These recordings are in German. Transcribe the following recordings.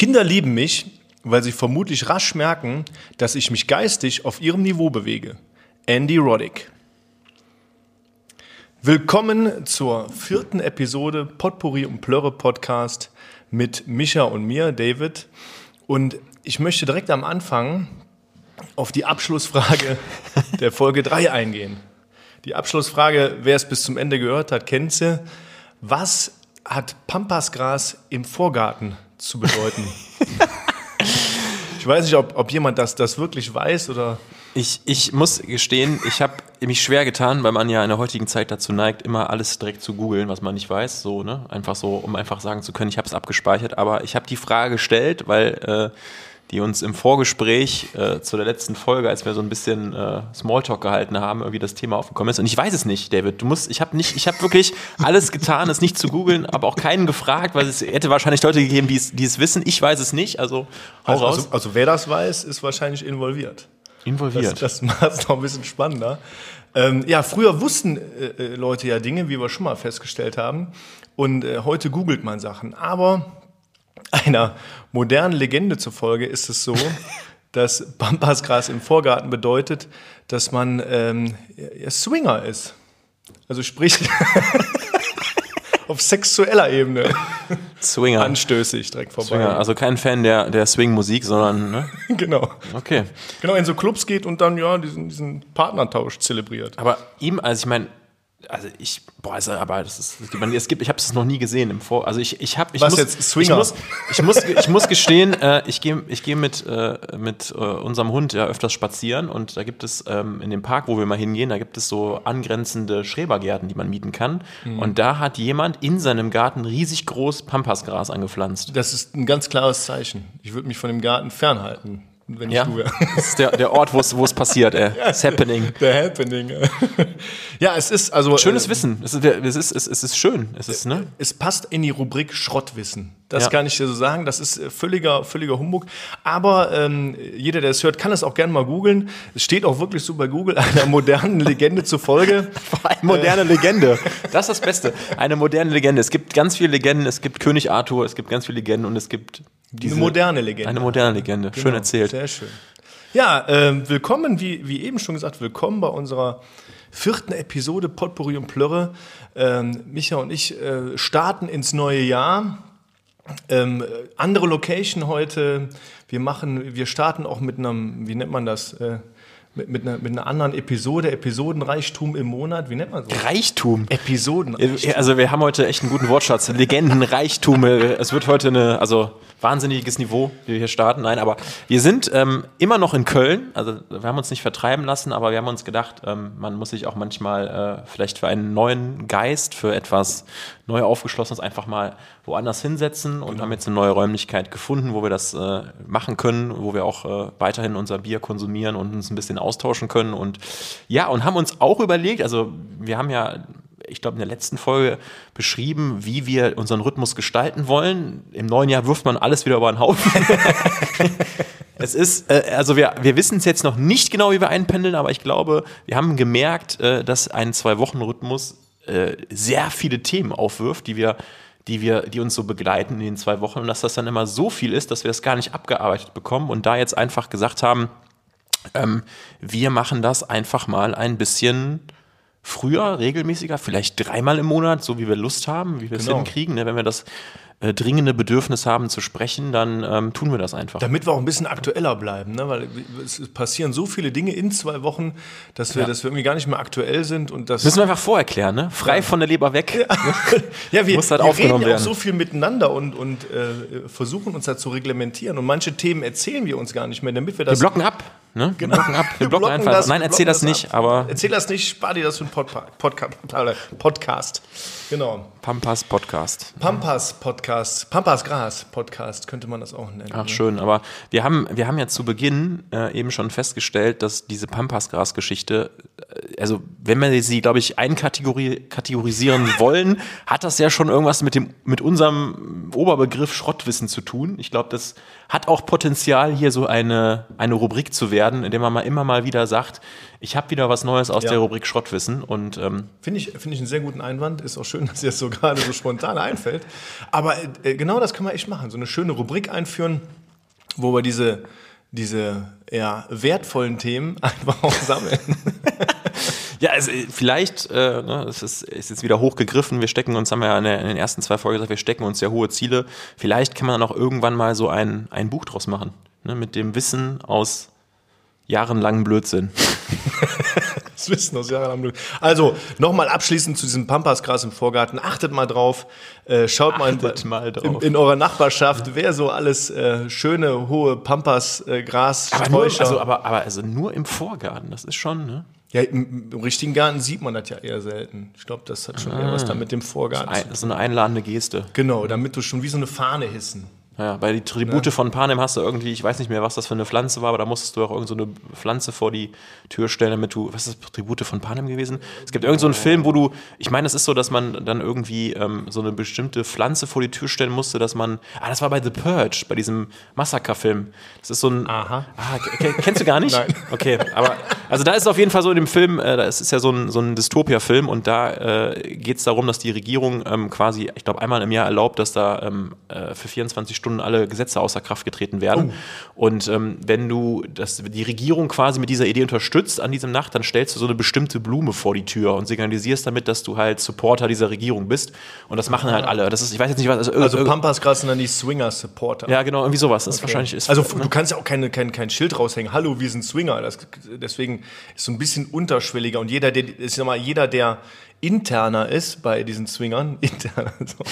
Kinder lieben mich, weil sie vermutlich rasch merken, dass ich mich geistig auf ihrem Niveau bewege. Andy Roddick. Willkommen zur vierten Episode Potpourri und Plörre Podcast mit Micha und mir, David. Und ich möchte direkt am Anfang auf die Abschlussfrage der Folge 3 eingehen. Die Abschlussfrage, wer es bis zum Ende gehört hat, kennt sie. Was hat Pampasgras im Vorgarten zu bedeuten? ich weiß nicht, ob, ob jemand das, das wirklich weiß oder. Ich, ich muss gestehen, ich habe mich schwer getan, weil man ja in der heutigen Zeit dazu neigt, immer alles direkt zu googeln, was man nicht weiß, so, ne? Einfach so, um einfach sagen zu können, ich habe es abgespeichert. Aber ich habe die Frage gestellt, weil äh, die uns im Vorgespräch äh, zu der letzten Folge, als wir so ein bisschen äh, Smalltalk gehalten haben, irgendwie das Thema aufgekommen ist. Und ich weiß es nicht, David. Du musst, ich habe nicht, ich habe wirklich alles getan, es nicht zu googeln, aber auch keinen gefragt, weil es hätte wahrscheinlich Leute gegeben, die es, die es wissen. Ich weiß es nicht. Also hau Also, raus. also, also wer das weiß, ist wahrscheinlich involviert. Involviert. Das, das macht es noch ein bisschen spannender. Ähm, ja, früher wussten äh, äh, Leute ja Dinge, wie wir schon mal festgestellt haben. Und äh, heute googelt man Sachen. Aber einer modernen Legende zufolge ist es so, dass Pampasgras im Vorgarten bedeutet, dass man ähm, ja, Swinger ist. Also sprich auf sexueller Ebene Swinger. anstößig direkt vorbei. Swinger. Also kein Fan der, der Swing-Musik, sondern, ne? Genau. Okay. Genau, in so Clubs geht und dann ja diesen, diesen Partnertausch zelebriert. Aber ihm, also ich meine, also ich, boah, also, aber das ist, es gibt, es gibt ich habe es noch nie gesehen im Vor, also ich, ich habe, ich Was muss, jetzt, Swinger? ich muss, ich muss, ich muss gestehen, äh, ich gehe, ich gehe mit äh, mit äh, unserem Hund ja öfters spazieren und da gibt es ähm, in dem Park, wo wir mal hingehen, da gibt es so angrenzende Schrebergärten, die man mieten kann Mhm. und da hat jemand in seinem Garten riesig groß Pampasgras angepflanzt. Das ist ein ganz klares Zeichen. Ich würde mich von dem Garten fernhalten, wenn Ja, ich du wäre. das ist der, der Ort, wo es passiert, ey. It's happening. Der Happening. ja, es ist also. Schönes äh, Wissen. Es ist, es ist, es ist, schön. Es ist, ne? Es passt in die Rubrik Schrottwissen. Das Ja. kann ich dir so sagen. Das ist äh, völliger, völliger Humbug. Aber ähm, jeder, der es hört, kann es auch gerne mal googeln. Es steht auch wirklich so bei Google einer modernen Legende zufolge. Eine moderne Legende. Das ist das Beste. Eine moderne Legende. Es gibt ganz viele Legenden. Es gibt König Arthur, es gibt ganz viele Legenden und es gibt diese, Eine moderne Legende. Eine moderne Legende. Schön Genau, erzählt. Sehr schön. Ja, ähm, willkommen, wie, wie eben schon gesagt, willkommen bei unserer vierten Episode Potpourri und Plörre. Ähm, Micha und ich äh, starten ins neue Jahr. Ähm, äh, andere Location heute. Wir machen, wir starten auch mit einem, wie nennt man das? Äh, mit, mit, einer, mit einer anderen Episode, Episodenreichtum im Monat. Wie nennt man so? Reichtum. Episodenreichtum. Also wir haben heute echt einen guten Wortschatz. Legendenreichtum. Es wird heute eine, also wahnsinniges Niveau, wie wir hier starten. Nein, aber wir sind ähm, immer noch in Köln. Also wir haben uns nicht vertreiben lassen, aber wir haben uns gedacht, ähm, man muss sich auch manchmal äh, vielleicht für einen neuen Geist, für etwas neu aufgeschlossenes einfach mal woanders hinsetzen und haben jetzt eine neue Räumlichkeit gefunden, wo wir das äh, machen können, wo wir auch äh, weiterhin unser Bier konsumieren und uns ein bisschen austauschen können. Und ja, und haben uns auch überlegt, also wir haben ja ich glaube, in der letzten Folge beschrieben, wie wir unseren Rhythmus gestalten wollen. Im neuen Jahr wirft man alles wieder über den Haufen. es ist, äh, also wir, wir wissen es jetzt noch nicht genau, wie wir einpendeln, aber ich glaube, wir haben gemerkt, äh, dass ein Zwei-Wochen-Rhythmus äh, sehr viele Themen aufwirft, die wir die wir, die uns so begleiten in den zwei Wochen und dass das dann immer so viel ist, dass wir das gar nicht abgearbeitet bekommen und da jetzt einfach gesagt haben, ähm, wir machen das einfach mal ein bisschen früher, regelmäßiger, vielleicht dreimal im Monat, so wie wir Lust haben, wie wir es Genau. hinkriegen. Ne? Wenn wir das äh, dringende Bedürfnis haben zu sprechen, dann ähm, tun wir das einfach. Damit wir auch ein bisschen aktueller bleiben, ne? weil es passieren so viele Dinge in zwei Wochen, dass wir, Ja. dass wir irgendwie gar nicht mehr aktuell sind und das Müssen wir einfach vorerklären, ne? Frei von der Leber weg. ja, wir, muss halt wir aufgenommen reden ja auch so viel miteinander und, und äh, versuchen uns da zu reglementieren und manche Themen erzählen wir uns gar nicht mehr, damit wir Wir das blocken ab. Ne? Wir blocken ab. Wir blocken einfach. das- Nein, wir erzähl blocken das nicht, ab. aber erzähl das nicht, spar dir das für einen Podpa Podca Podcast. Genau. Pampas Podcast. Pampas Podcast, Pampas Gras Podcast könnte man das auch nennen. Ach ne? schön, aber wir haben, wir haben ja zu Beginn äh, eben schon festgestellt, dass diese Pampasgras-Geschichte, äh, also wenn wir sie, glaube ich, einkategorisieren wollen, hat das ja schon irgendwas mit dem, mit unserem Oberbegriff Schrottwissen zu tun. Ich glaube, das hat auch Potenzial, hier so eine, eine Rubrik zu werden, in der man mal immer mal wieder sagt, ich habe wieder was Neues aus Ja. der Rubrik Schrottwissen und ähm, Finde ich, finde ich einen sehr guten Einwand. Ist auch schön, dass dir das so gerade so spontan einfällt. Aber äh, genau das können wir echt machen. So eine schöne Rubrik einführen, wo wir diese, diese ja, wertvollen Themen einfach auch sammeln. Ja, also äh, vielleicht, äh, ne, es ist, ist jetzt wieder hochgegriffen. Wir stecken uns, haben wir ja in, der, in den ersten zwei Folgen gesagt, wir stecken uns sehr hohe Ziele. Vielleicht kann man dann auch irgendwann mal so ein, ein Buch draus machen. Ne, mit dem Wissen aus jahrelangen Blödsinn. Das Wissen aus Jahren Glück. Also, nochmal abschließend zu diesem Pampasgras im Vorgarten. Achtet mal drauf. Äh, schaut Achtet mal, mal in, in eurer Nachbarschaft, wer so alles äh, schöne, hohe Pampasgras, Aber nur, also, aber, aber also nur im Vorgarten, das ist schon, ne? ja, im, im richtigen Garten sieht man das ja eher selten. Ich glaube, das hat schon eher was da mit dem Vorgarten zu Ein, tun. das ist so eine einladende Geste. Genau, damit du schon wie so eine Fahne hissen. Ja, bei die Tribute von Panem hast du irgendwie, ich weiß nicht mehr, was das für eine Pflanze war, aber da musstest du auch irgend so eine Pflanze vor die Tür stellen, damit du, was ist das, Tribute von Panem gewesen? Es gibt irgend so einen Film, wo du, ich meine, es ist so, dass man dann irgendwie ähm, so eine bestimmte Pflanze vor die Tür stellen musste, dass man, ah, das war bei The Purge, bei diesem Massaker-Film. Das ist so ein, Aha. ah, kennst du gar nicht? Nein. Okay, aber, also da ist es auf jeden Fall so in dem Film, äh, das ist ja so ein, so ein Dystopia-Film und da äh, geht es darum, dass die Regierung ähm, quasi, ich glaube, einmal im Jahr erlaubt, dass da ähm, äh, für 24 Stunden alle Gesetze außer Kraft getreten werden. Und ähm, wenn du das, die Regierung quasi mit dieser Idee unterstützt an diesem Nacht, dann stellst du so eine bestimmte Blume vor die Tür und signalisierst damit, dass du halt Supporter dieser Regierung bist. Und das machen halt alle. Das ist, ich weiß jetzt nicht, was. Also, Also Pampasgras sind dann die Swinger-Supporter. ja, genau, irgendwie sowas. Das ist wahrscheinlich ist. Also du kannst ja auch keine, kein, kein Schild raushängen. Hallo, wir sind Swinger. Das, deswegen ist so ein bisschen unterschwelliger. Und jeder, der, ich sag mal, jeder, der interner ist bei diesen Swingern, interner, so,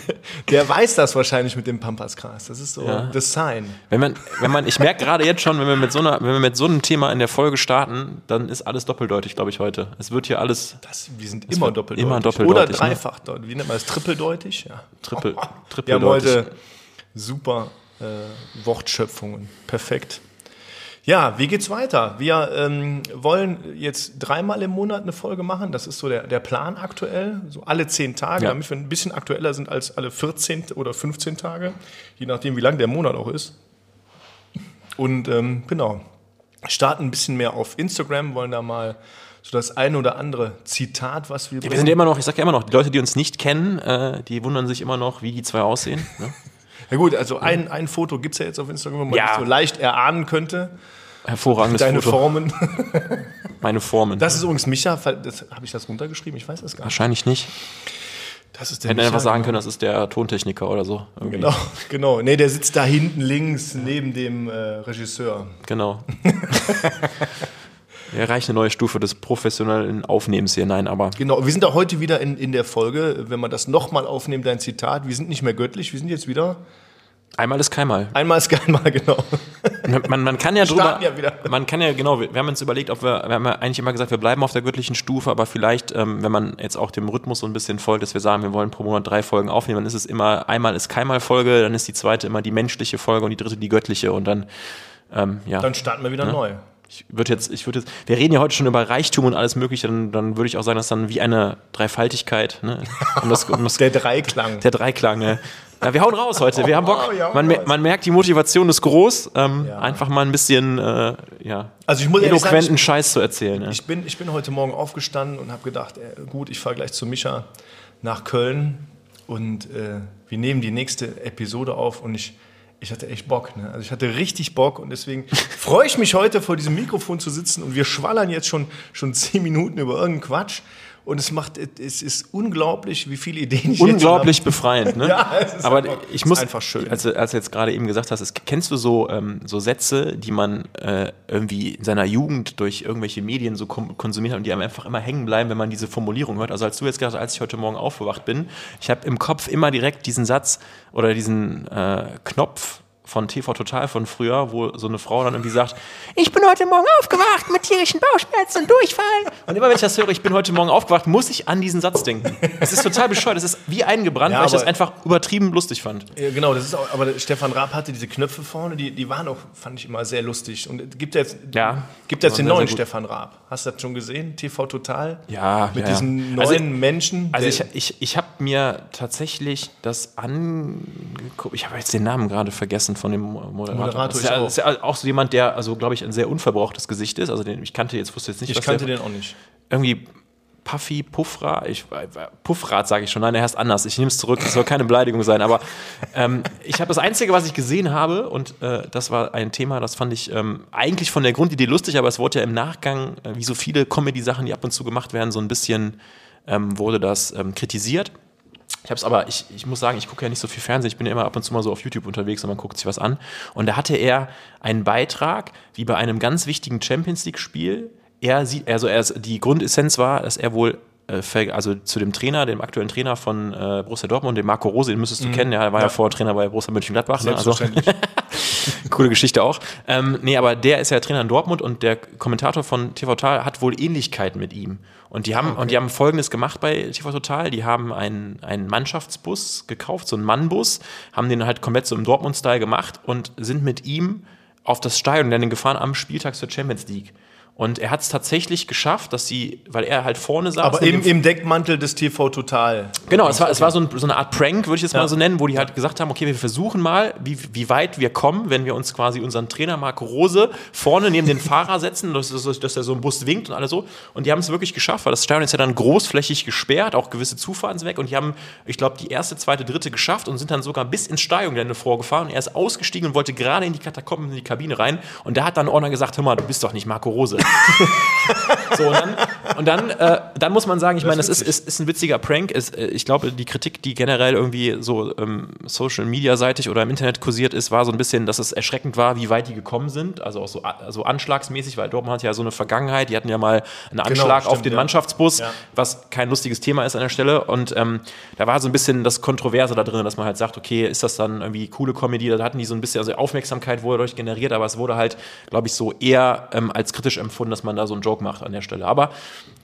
der weiß das wahrscheinlich mit dem Pampasgras. Das ist so Ja. das Sign. Wenn man, wenn man, ich merke gerade jetzt schon, wenn wir mit so einer, wenn wir mit so einem Thema in der Folge starten, dann ist alles doppeldeutig, glaube ich, heute. Es wird hier alles Das, wir sind immer doppeldeutig. immer doppeldeutig, Oder ne? dreifachdeutig. Wie nennt man das? Trippeldeutig? Ja. trippel, Wir haben trippeldeutig. heute super äh, Wortschöpfungen. Perfekt. Ja, wie geht's weiter? Wir ähm, wollen jetzt dreimal im Monat eine Folge machen. Das ist so der, der Plan aktuell. So alle zehn Tage, Ja. damit wir ein bisschen aktueller sind als alle 14 oder 15 Tage. Je nachdem, wie lang der Monat auch ist. Und ähm, genau, starten ein bisschen mehr auf Instagram, wollen da mal so das ein oder andere Zitat, was wir, Ja, wir sind ja immer noch, ich sag ja immer noch, die Leute, die uns nicht kennen, äh, die wundern sich immer noch, wie die zwei aussehen. Ne? Ja gut, also ein, ein Foto gibt es ja jetzt auf Instagram, wo man Ja. das so leicht erahnen könnte. Hervorragendes Deine Foto. Formen. Meine Formen. Das ist übrigens Micha. Habe ich das runtergeschrieben? Ich weiß das gar nicht. Wahrscheinlich nicht. Das ist der Micha, einfach sagen können, das ist der Tontechniker oder so. Irgendwie. Genau, genau. Nee, der sitzt da hinten links neben dem äh, Regisseur. Genau. Wir erreichen eine neue Stufe des professionellen Aufnehmens hier. Nein, aber Genau, wir sind auch heute wieder in, in der Folge, wenn man das nochmal aufnimmt, dein Zitat. Wir sind nicht mehr göttlich, wir sind jetzt wieder. einmal ist keinmal. Einmal ist kein Mal, genau. Man, man kann ja drüber, Starten ja wieder. man kann ja, genau, wir, haben uns überlegt, ob wir, wir haben ja eigentlich immer gesagt, wir bleiben auf der göttlichen Stufe, aber vielleicht, ähm, wenn man jetzt auch dem Rhythmus so ein bisschen folgt, dass wir sagen, wir wollen pro Monat drei Folgen aufnehmen, dann ist es immer, einmal ist keinmal Folge, dann ist die zweite immer die menschliche Folge und die dritte die göttliche und dann, ähm, ja. Dann starten wir wieder neu. Ich würde jetzt, ich würde jetzt, wir reden ja heute schon über Reichtum und alles Mögliche, dann, dann würde ich auch sagen, dass dann wie eine Dreifaltigkeit, ne? Um das, um das, Der Dreiklang. der Dreiklang, ne? Ja, wir hauen raus heute. Wir haben Bock. Oh, ja, Man, man merkt, die Motivation ist groß. Ähm, Ja. Einfach mal ein bisschen äh, ja, Also ich muss ehrlich sagen, eloquenten Scheiß zu erzählen. Ne? Ich bin, ich bin heute Morgen aufgestanden und habe gedacht, äh, gut, ich fahre gleich zu Micha nach Köln und äh, wir nehmen die nächste Episode auf und ich, ich hatte echt Bock. Ne? Also ich hatte richtig Bock und deswegen freue ich mich heute vor diesem Mikrofon zu sitzen und wir schwallern jetzt schon, schon zehn Minuten über irgendeinen Quatsch und es macht, es ist unglaublich, wie viele Ideen ich Unglaublich befreiend, ne? Ja, es ist Aber einfach- ich ist muss, einfach schön. Als, du- als du jetzt gerade eben gesagt hast, es, kennst du so, ähm, so Sätze, die man äh, irgendwie in seiner Jugend durch irgendwelche Medien so konsumiert hat und die einem einfach immer hängen bleiben, wenn man diese Formulierung hört? Also als du jetzt gesagt hast, als ich heute Morgen aufgewacht bin, ich habe im Kopf immer direkt diesen Satz oder diesen äh, Knopf von TV Total von früher, wo so eine Frau dann irgendwie sagt, ich bin heute Morgen aufgewacht mit tierischen Bauchschmerzen und Durchfall. Und immer wenn ich das höre, ich bin heute Morgen aufgewacht, muss ich an diesen Satz denken. Es ist total bescheuert, es ist wie eingebrannt, Ja, weil ich das einfach übertrieben lustig fand. Ja, genau, das ist auch, aber Stefan Raab hatte diese Knöpfe vorne, die, die waren auch, fand ich immer sehr lustig. Und es gibt ja jetzt, Ja, gibt jetzt den neuen. Stefan Raab. Hast du das schon gesehen? TV Total? Ja, Mit ja, ja. diesen neuen Also- Menschen. Also ich, ich, ich habe mir tatsächlich das angeguckt. Ich habe jetzt den Namen gerade vergessen von dem Moderator. Moderator, das ist ja, auch. das ist ja auch so jemand, der, also glaube ich, ein sehr unverbrauchtes Gesicht ist. Also den, ich kannte jetzt, wusste jetzt nicht, ich was kannte der, den auch nicht. irgendwie Puffy, Puffra, ich, Puffrat sage ich schon, nein, er heißt anders. Ich nehme es zurück, das soll keine Beleidigung sein, aber ähm, ich habe das Einzige, was ich gesehen habe, und äh, das war ein Thema, das fand ich ähm, eigentlich von der Grundidee lustig, aber es wurde ja im Nachgang, äh, wie so viele Comedy-Sachen, die ab und zu gemacht werden, so ein bisschen ähm, wurde das ähm, kritisiert. Ich habe es aber, ich, ich muss sagen, ich gucke ja nicht so viel Fernsehen, ich bin ja immer ab und zu mal so auf YouTube unterwegs und man guckt sich was an. Und da hatte er einen Beitrag, wie bei einem ganz wichtigen Champions League-Spiel. Er sieht, also er, die Grundessenz war, dass er wohl, äh, also zu dem Trainer, dem aktuellen Trainer von äh, Borussia Dortmund, dem Marco Rose, den müsstest du kennen, der war ja, Ja. vorher Trainer bei Borussia Mönchengladbach. Ne? Also. Coole Geschichte auch. Ähm, nee, aber der ist ja Trainer in Dortmund und der Kommentator von TV Total hat wohl Ähnlichkeiten mit ihm. Und die haben, und die haben Folgendes gemacht bei TV Total. Die haben einen, einen Mannschaftsbus gekauft, so einen Mannbus, haben den halt komplett so im Dortmund-Style gemacht und sind mit ihm auf das Stadion dann gefahren am Spieltag zur Champions League. Und er hat es tatsächlich geschafft, dass sie, weil er halt vorne saß. Aber im, im Deckmantel des TV Total. Genau, es war, es war so, ein, so eine Art Prank, würde ich jetzt Ja. mal so nennen, wo die halt gesagt haben, okay, wir versuchen mal, wie, wie weit wir kommen, wenn wir uns quasi unseren Trainer Marco Rose vorne neben den Fahrer setzen, dass, dass, dass er so ein Bus winkt und alles so. Und die haben es wirklich geschafft, weil das Stadion ist ja dann großflächig gesperrt, auch gewisse Zufahrten sind weg. Und die haben, ich glaube, die erste, zweite, dritte geschafft und sind dann sogar bis ins Stadiongelände vorgefahren. Und er ist ausgestiegen und wollte gerade in die Katakomben, in die Kabine rein. Und da hat dann Ordner gesagt, hör mal, du bist doch nicht Marco Rose. So, und dann, und dann, äh, dann muss man sagen, ich meine, das ist, ist, ist ein witziger Prank. Es, äh, ich glaube, die Kritik, die generell irgendwie so ähm, Social Media seitig oder im Internet kursiert ist, war so ein bisschen, dass es erschreckend war, wie weit die gekommen sind. Also auch so, also anschlagsmäßig, weil Dortmund hat ja so eine Vergangenheit. Die hatten ja mal einen Anschlag auf stimmt, den ja. Mannschaftsbus, Ja. was kein lustiges Thema ist an der Stelle. Und ähm, da war so ein bisschen das Kontroverse da drin, dass man halt sagt, okay, ist das dann irgendwie coole Comedy? Da hatten die so ein bisschen, also Aufmerksamkeit wurde dadurch generiert, aber es wurde halt, glaube ich, so eher ähm, als kritisch empfunden, dass man da so einen Joke macht an der Stelle. Aber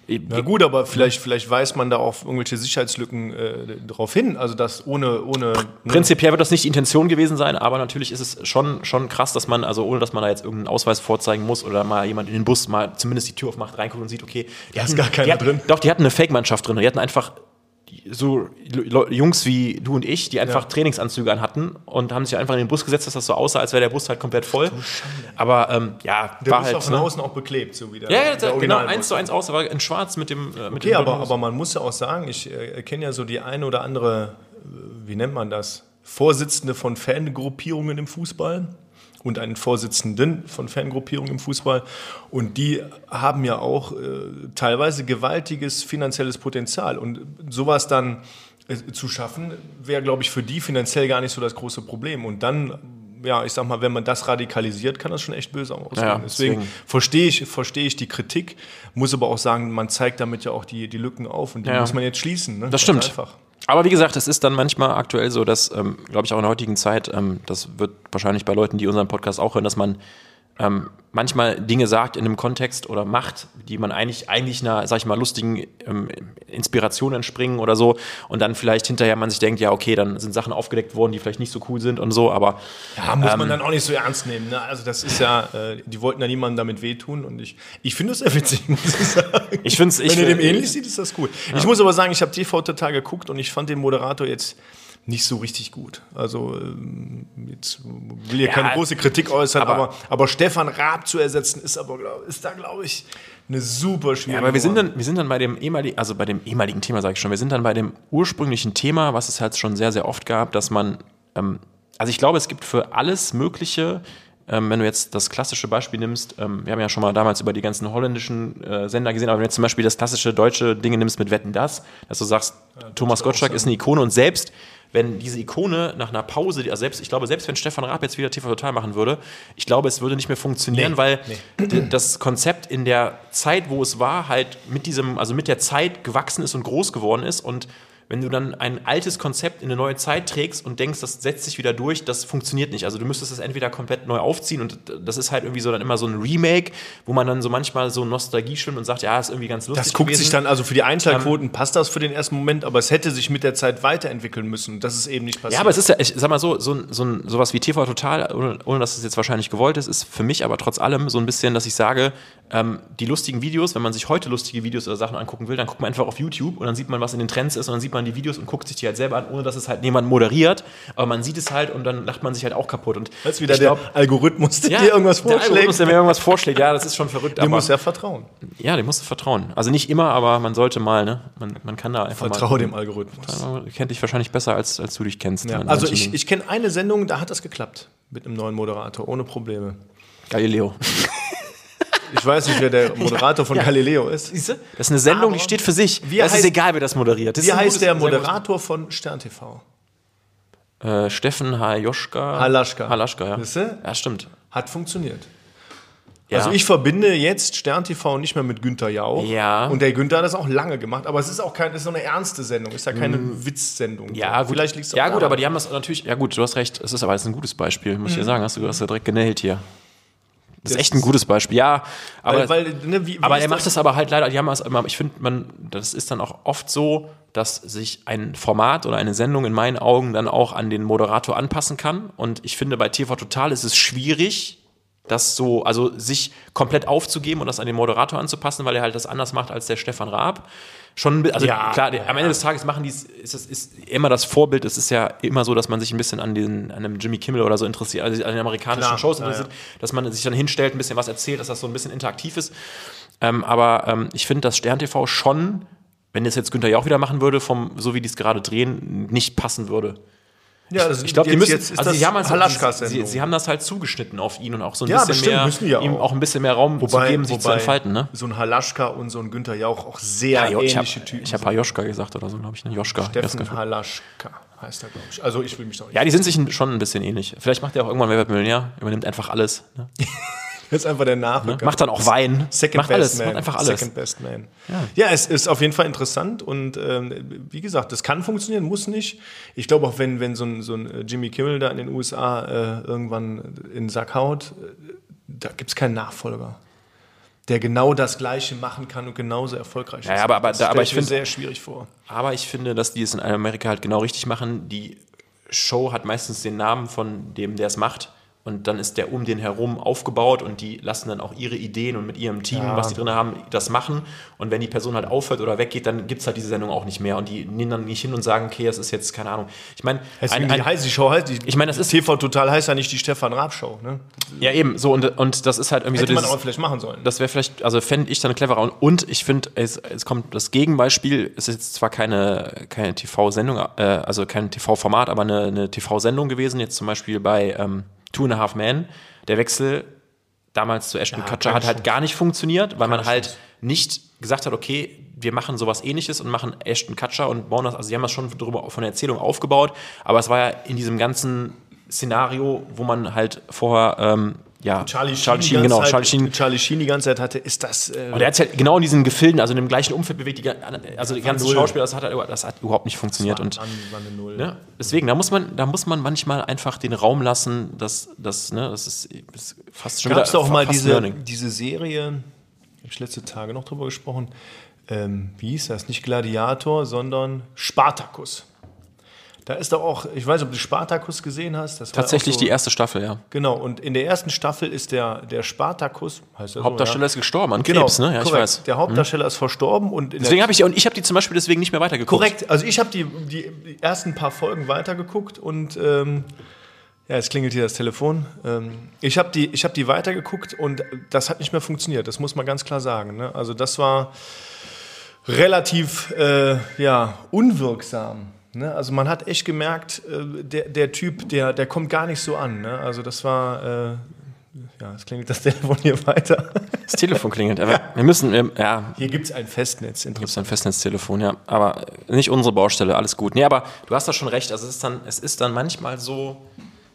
Na gut, aber vielleicht, vielleicht weist man da auf irgendwelche Sicherheitslücken äh, drauf hin. Also das ohne, ohne ne? Prinzipiell wird das nicht die Intention gewesen sein, aber natürlich ist es schon, schon krass, dass man, also ohne dass man da jetzt irgendeinen Ausweis vorzeigen muss oder mal jemand in den Bus mal zumindest die Tür aufmacht, reinguckt und sieht, okay, die hatten, gar keiner hatten, drin. Doch, die hatten eine Fake-Mannschaft drin. Die hatten einfach so Jungs wie du und ich, die einfach Ja. Trainingsanzüge anhatten und haben sich einfach in den Bus gesetzt, dass das so aussah, als wäre der Bus halt komplett voll. Aber ähm, ja, der war Bus halt. war von Ne? außen auch beklebt, so wie der, Ja, ja, der genau, eins zu eins aus, aber in schwarz mit dem. Äh, mit Okay, dem aber, aber man muss ja auch sagen, ich äh, kenne ja so die eine oder andere, äh, wie nennt man das, Vorsitzende von Fangruppierungen im Fußball und einen Vorsitzenden von Fangruppierungen im Fußball. Und die haben ja auch äh, teilweise gewaltiges finanzielles Potenzial. Und sowas dann äh, zu schaffen, wäre, glaube ich, für die finanziell gar nicht so das große Problem. Und dann, ja, ich sag mal, wenn man das radikalisiert, kann das schon echt böse ausgehen. Ja, deswegen deswegen. verstehe ich, verstehe ich die Kritik, muss aber auch sagen, man zeigt damit ja auch die, die Lücken auf und die Ja. muss man jetzt schließen. Ne? Das stimmt. Einfach. Aber wie gesagt, es ist dann manchmal aktuell so, dass, ähm, glaube ich, auch in der heutigen Zeit, ähm, das wird wahrscheinlich bei Leuten, die unseren Podcast auch hören, dass man ähm, manchmal Dinge sagt in einem Kontext oder macht, die man eigentlich, eigentlich einer, sag ich mal, lustigen ähm, Inspiration entspringen oder so und dann vielleicht hinterher man sich denkt, ja, okay, dann sind Sachen aufgedeckt worden, die vielleicht nicht so cool sind und so, aber Ja, muss Ähm, man dann auch nicht so ernst nehmen. Ne? Also das ist ja, äh, die wollten ja niemandem damit wehtun und ich, ich finde das sehr witzig, muss ich sagen. ich finde es, ich Wenn ihr dem ähnlich sieht, ist das gut. Ich muss aber sagen, ich habe TV total geguckt und ich fand den Moderator jetzt nicht so richtig gut. Also ähm, jetzt will hier Ja, keine große Kritik äußern, aber- aber, aber, Stefan Raab zu ersetzen, ist aber ist da glaube ich eine super schwierige. Ja, aber wir sind dann, wir sind dann bei dem ehemaligen, also bei dem ehemaligen Thema, sage ich schon, wir sind dann bei dem ursprünglichen Thema, was es halt schon sehr, sehr oft gab, dass man, ähm, also ich glaube, es gibt für alles Mögliche, ähm, wenn du jetzt das klassische Beispiel nimmst, ähm, wir haben ja schon mal damals über die ganzen holländischen äh, Sender gesehen, aber wenn du jetzt zum Beispiel das klassische deutsche Ding nimmst mit Wetten das, dass du sagst, Thomas Gottschalk ist eine Ikone und selbst wenn diese Ikone nach einer Pause, also selbst, ich glaube, selbst wenn Stefan Raab jetzt wieder TV Total machen würde, ich glaube, es würde nicht mehr funktionieren, Nee, weil d- das Konzept in der Zeit, wo es war, halt mit diesem, also mit der Zeit gewachsen ist und groß geworden ist und wenn du dann ein altes Konzept in eine neue Zeit trägst und denkst, das setzt sich wieder durch, das funktioniert nicht. Also du müsstest es entweder komplett neu aufziehen und das ist halt irgendwie so dann immer so ein Remake, wo man dann so manchmal so Nostalgie schwimmt und sagt, ja, ist irgendwie ganz lustig. Das guckt gewesen. sich dann, also für die Einschaltquoten passt das für den ersten Moment, aber es hätte sich mit der Zeit weiterentwickeln müssen. Das ist eben nicht passiert. Ja, aber es ist ja, ich sag mal so, so, so ein, sowas wie TV Total, ohne, ohne dass es jetzt wahrscheinlich gewollt ist, ist für mich aber trotz allem so ein bisschen, dass ich sage, ähm, die lustigen Videos, wenn man sich heute lustige Videos oder Sachen angucken will, dann guckt man einfach auf YouTube und dann sieht man, was in den Trends ist und dann sieht man die Videos und guckt sich die halt selber an, ohne dass es halt jemand moderiert. Aber man sieht es halt und dann lacht man sich halt auch kaputt. Und Das ist wieder der glaub, Algorithmus, der ja, dir irgendwas Der Algorithmus, vorschlägt. der mir irgendwas vorschlägt, ja, das ist schon verrückt. Dem aber, muss er vertrauen. ja, dem musst du vertrauen. Also nicht immer, aber man sollte mal, ne? Man, man kann da einfach Vertraue mal. dem Algorithmus. Kennt dich wahrscheinlich besser, als, als du dich kennst. Ja, also ich, ich kenne eine Sendung, da hat das geklappt. Mit einem neuen Moderator, ohne Probleme. Galileo. Ich weiß nicht, wer der Moderator von ja. Galileo ist. Siehst du? Das ist eine Sendung, die Aber steht für sich. wie das ist heißt- egal, wer das moderiert. Das Wie ist heißt der Moderator von Stern TV? Äh, Steffen Hajoschka. Halaschka. Halaschka, ja. Siehste? Ja, stimmt. Hat funktioniert. Ja. Also ich verbinde jetzt Stern TV nicht mehr mit Günther Jauch. Ja. Und der Günther hat das auch lange gemacht. Aber es ist auch kein, es ist so eine ernste Sendung. Es ist ja keine Witzsendung. Mm. Ja, gut. Vielleicht liegt Ja, gut, aber die haben das natürlich. Ja, gut, du hast recht. Es ist aber jetzt ein gutes Beispiel, muss ich dir sagen. Hast du, hast du direkt genäht hier. Das ist echt ein gutes Beispiel. Ja, aber. weil, weil, ne, wie, wie Aber er macht das aber halt leider, die haben immer, ich finde, man, das ist dann auch oft so, dass sich ein Format oder eine Sendung in meinen Augen dann auch an den Moderator anpassen kann. Und ich finde, bei TV Total ist es schwierig, das so, also sich komplett aufzugeben und das an den Moderator anzupassen, weil er halt das anders macht als der Stefan Raab. Schon, also Ja, klar, ja, am Ende des Tages machen die ist, es ist immer das Vorbild. Es ist ja immer so, dass man sich ein bisschen an den, an einem Jimmy Kimmel oder so interessiert, also an den amerikanischen Klar, Shows ja, interessiert, dass man sich dann hinstellt, ein bisschen was erzählt, dass das so ein bisschen interaktiv ist. Ähm, aber ähm, ich finde, dass Stern TV schon, wenn das jetzt Günther Jauch wieder machen würde, vom, so wie die es gerade drehen, nicht passen würde. Ja, das- Ich glaube, die müssen, jetzt ist also sie haben, halt, sie, sie, haben das halt zugeschnitten auf ihn und auch so ein Ja, bisschen bestimmt, mehr, müssen ja ihm auch. auch ein bisschen mehr Raum zu geben, sich zu entfalten. Ne? so ein Halaschka und so ein Günther Jauch auch sehr Ja, ich habe ähnliche Typen. ich hab Joschka gesagt oder so, glaube ich. Ne? Joschka. Steffen Halaschka heißt er, glaube ich. Also ich will mich doch nicht. Ja, die sind sich schon ein bisschen ähnlich. Vielleicht macht er auch irgendwann Wer wird Millionär, übernimmt einfach alles. Ne? Ist einfach der Nachrücker. Macht dann auch Wein. Second macht Best alles, Man. macht einfach alles. Second Best Man. Ja. es ist auf jeden Fall interessant und ähm, wie gesagt, das kann funktionieren, muss nicht. Ich glaube auch, wenn, wenn so ein, so ein äh, Jimmy Kimmel da in den USA äh, irgendwann in den Sack haut, äh, da gibt es keinen Nachfolger, der genau das Gleiche machen kann und genauso erfolgreich Ja, ist. ja, aber- aber das da- aber ich mir find- sehr schwierig vor. Aber ich finde, dass die es in Amerika halt genau richtig machen. Die Show hat meistens den Namen von dem, der es macht. Und dann ist der um den herum aufgebaut und die lassen dann auch ihre Ideen und mit ihrem Team, Ja. was die drin haben, das machen. Und wenn die Person halt aufhört oder weggeht, dann gibt es halt diese Sendung auch nicht mehr. Und die nehmen dann nicht hin und sagen, okay, das ist jetzt, keine Ahnung. Ich meine, ein, die, ein, heißt, die Show heißt, die, Ich meine, das ist- TV Total heißt ja nicht die Stefan Raab Show. Ne? ja eben, so und, und das ist halt irgendwie Hätte so man dieses, aber vielleicht machen sollen. das wäre vielleicht, also fände ich dann cleverer. Und, und ich finde, es, es kommt das Gegenbeispiel, es ist jetzt zwar keine, keine TV-Sendung, äh, also kein TV-Format, aber eine, eine TV-Sendung gewesen, jetzt zum Beispiel bei ähm, Two and a Half Men. Der Wechsel damals zu Ashton Ja, Kutcher hat halt gar nicht funktioniert, weil man halt nicht gesagt hat, okay, wir machen sowas ähnliches und machen Ashton Kutcher und bauen das, also die haben das schon drüber von der Erzählung aufgebaut, aber es war ja in diesem ganzen Szenario, wo man halt vorher, ähm, ja, Charlie Sheen, Charlie die Sheen ganze genau, Zeit, Charlie Sheen Charlie Sheen die ganze Zeit hatte, ist das. Äh, und er hat sich halt genau in diesen Gefilden, also in dem gleichen Umfeld bewegt, die, also die ganzen. Schauspieler, das hat, halt, das hat überhaupt nicht funktioniert. Und war, war eine Null. ne, deswegen, da muss man, da muss man manchmal einfach den Raum lassen, dass das, ne, das ist, ist fast schon Gab es wieder auch mal diese, Learning. diese Serie, habe ich letzte Tage noch drüber gesprochen, ähm, wie hieß das? Nicht Gladiator, sondern Spartacus. Da ist doch auch, ich weiß nicht, ob du Spartacus gesehen hast. Tatsächlich so, die erste Staffel, ja. Genau, und in der ersten Staffel ist der, der Spartacus, heißt er so, Hauptdarsteller ja? ist gestorben an Genau, Krebs, ne? Ja, ich korrekt. weiß. Der Hauptdarsteller ist verstorben und in Deswegen habe ich und ich habe die zum Beispiel deswegen nicht mehr weitergeguckt. korrekt. Also ich habe die, die, die ersten paar Folgen weitergeguckt und ähm, ja, jetzt klingelt hier das Telefon. Ähm, ich habe die, ich hab die weitergeguckt und das hat nicht mehr funktioniert. Das muss man ganz klar sagen. Ne? Also das war relativ äh, ja, unwirksam. Ne? Also man hat echt gemerkt, äh, der, der Typ, der, der kommt gar nicht so an. Ne? Also das war, äh, ja, es klingelt das Telefon hier weiter. Das Telefon klingelt. Aber wir müssen, wir, ja, Hier gibt es ein Festnetz. gibt es ein Festnetztelefon, ja. Aber nicht unsere Baustelle, alles gut. Nee, aber du hast da schon recht. Also es ist dann, es ist dann manchmal so,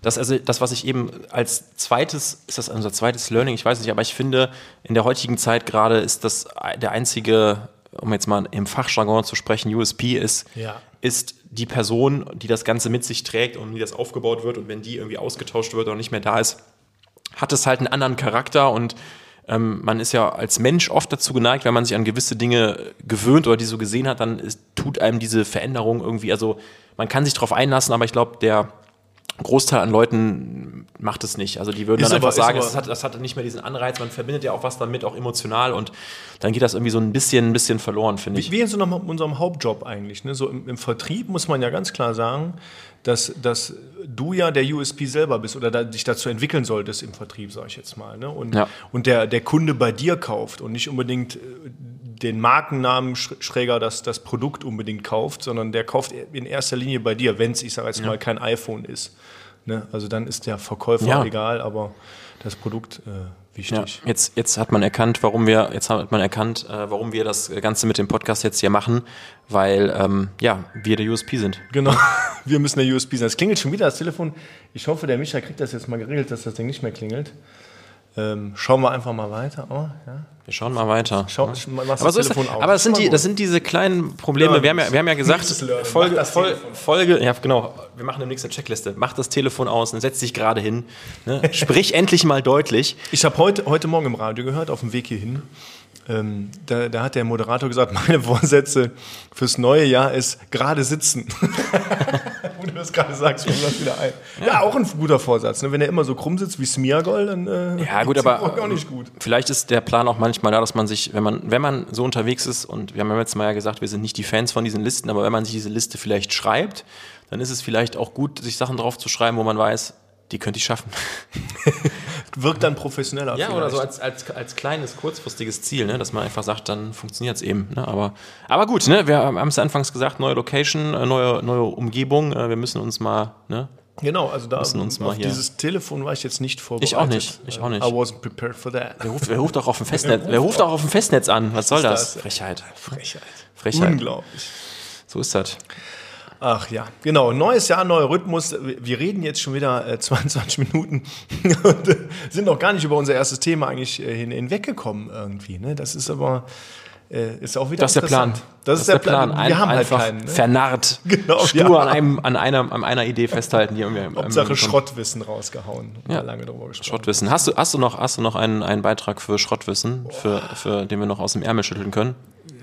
dass also das, was ich eben als zweites, ist das unser zweites Learning, ich weiß nicht, aber ich finde, in der heutigen Zeit gerade ist das der einzige, um jetzt mal im Fachjargon zu sprechen, USP ist, Ja. Ist die Person, die das Ganze mit sich trägt und wie das aufgebaut wird und wenn die irgendwie ausgetauscht wird oder nicht mehr da ist, hat es halt einen anderen Charakter und ähm, man ist ja als Mensch oft dazu geneigt, wenn man sich an gewisse Dinge gewöhnt oder die so gesehen hat, dann ist, tut einem diese Veränderung irgendwie, also man kann sich darauf einlassen, aber ich glaube, der Großteil an Leuten macht es nicht. Also die würden Ist dann aber- einfach sagen, das hat, das hat nicht mehr diesen Anreiz, man verbindet ja auch was damit, auch emotional und dann geht das irgendwie so ein bisschen, ein bisschen verloren, finde ich. Wie in so einem, unserem Hauptjob eigentlich. Ne? So im, im Vertrieb muss man ja ganz klar sagen, dass, dass du ja der USP selber bist oder da, dich dazu entwickeln solltest im Vertrieb, sage ich jetzt mal. Ne? Und, Ja. und der, der Kunde bei dir kauft und nicht unbedingt äh, den Markennamen sch- schräger das, das Produkt unbedingt kauft, sondern der kauft in erster Linie bei dir, wenn es, ich sage jetzt mal, kein iPhone ist. Ne? Also dann ist der Verkäufer Ja. egal, aber das Produkt äh, Ja, wichtig. jetzt, jetzt hat man erkannt, warum wir, jetzt hat man erkannt, äh, warum wir das Ganze mit dem Podcast jetzt hier machen, weil ähm, ja, wir der USP sind. Genau, wir müssen der USB sein. Es klingelt schon wieder das Telefon. Ich hoffe, der Micha kriegt das jetzt mal geregelt, dass das Ding nicht mehr klingelt. Ähm, schauen wir einfach mal weiter. Oh, ja. Wir schauen mal weiter. Schau, machst aber, das so ist, aber das sind, die, das sind diese kleinen Probleme. Wir haben ja, wir haben ja gesagt. Folge, Mach das Fol- Telefon. Folge, ja genau, wir machen demnächst eine Checkliste. Mach das Telefon aus und setz dich gerade hin. Ne? Sprich endlich mal deutlich. Ich habe heute, heute Morgen im Radio gehört, auf dem Weg hierhin, ähm, da, da hat der Moderator gesagt, meine Vorsätze fürs neue Jahr ist gerade sitzen. Wo du das gerade sagst, fällt das wieder ein. Ja, auch ein guter Vorsatz. Ne? Wenn er immer so krumm sitzt wie Smiagol, dann äh, Ja, gut, aber auch nicht gut. vielleicht ist der Plan auch manchmal da, dass man sich, wenn man, wenn man so unterwegs ist, und wir haben ja letztes Mal ja gesagt, wir sind nicht die Fans von diesen Listen, aber wenn man sich diese Liste vielleicht schreibt, dann ist es vielleicht auch gut, sich Sachen drauf zu schreiben, wo man weiß, die könnte ich schaffen. Wirkt dann professioneller. Ja, vielleicht. oder so als, als, als kleines, kurzfristiges Ziel, ne? dass man einfach sagt, dann funktioniert es eben. Ne? Aber, aber gut, ne? wir haben es anfangs gesagt, neue Location, äh, neue, neue Umgebung, äh, wir müssen uns mal, ne? Genau, also da Müssen uns mal hier- dieses Telefon war ich jetzt nicht vorbereitet. Ich auch nicht, ich auch nicht. I wasn't prepared for that. Wer ruft, wer ruft auch auf dem Festnetz, wer ruft auch auf dem Festnetz an? Was soll das? das? Frechheit. Frechheit. Frechheit. Unglaublich. So ist das. Ach ja, genau. Neues Jahr, neuer Rhythmus. Wir reden jetzt schon wieder äh, 22 Minuten und äh, sind noch gar nicht über unser erstes Thema eigentlich äh, hin, hinweggekommen irgendwie. Ne? Das ist aber äh, ist auch wieder Das ist der Plan. interessant. Das, ist der Plan. Wir Ein- haben halt einfach keinen. Ne? vernarrt, Genau, stur ja. an, einem, an, einer, an einer Idee festhalten, die irgendwie Hauptsache ähm, Schrottwissen rausgehauen. Ja. Lange drüber gesprochen. Schrottwissen. Hast du, hast du noch, hast du noch einen, einen Beitrag für Schrottwissen, für, für den wir noch aus dem Ärmel schütteln können?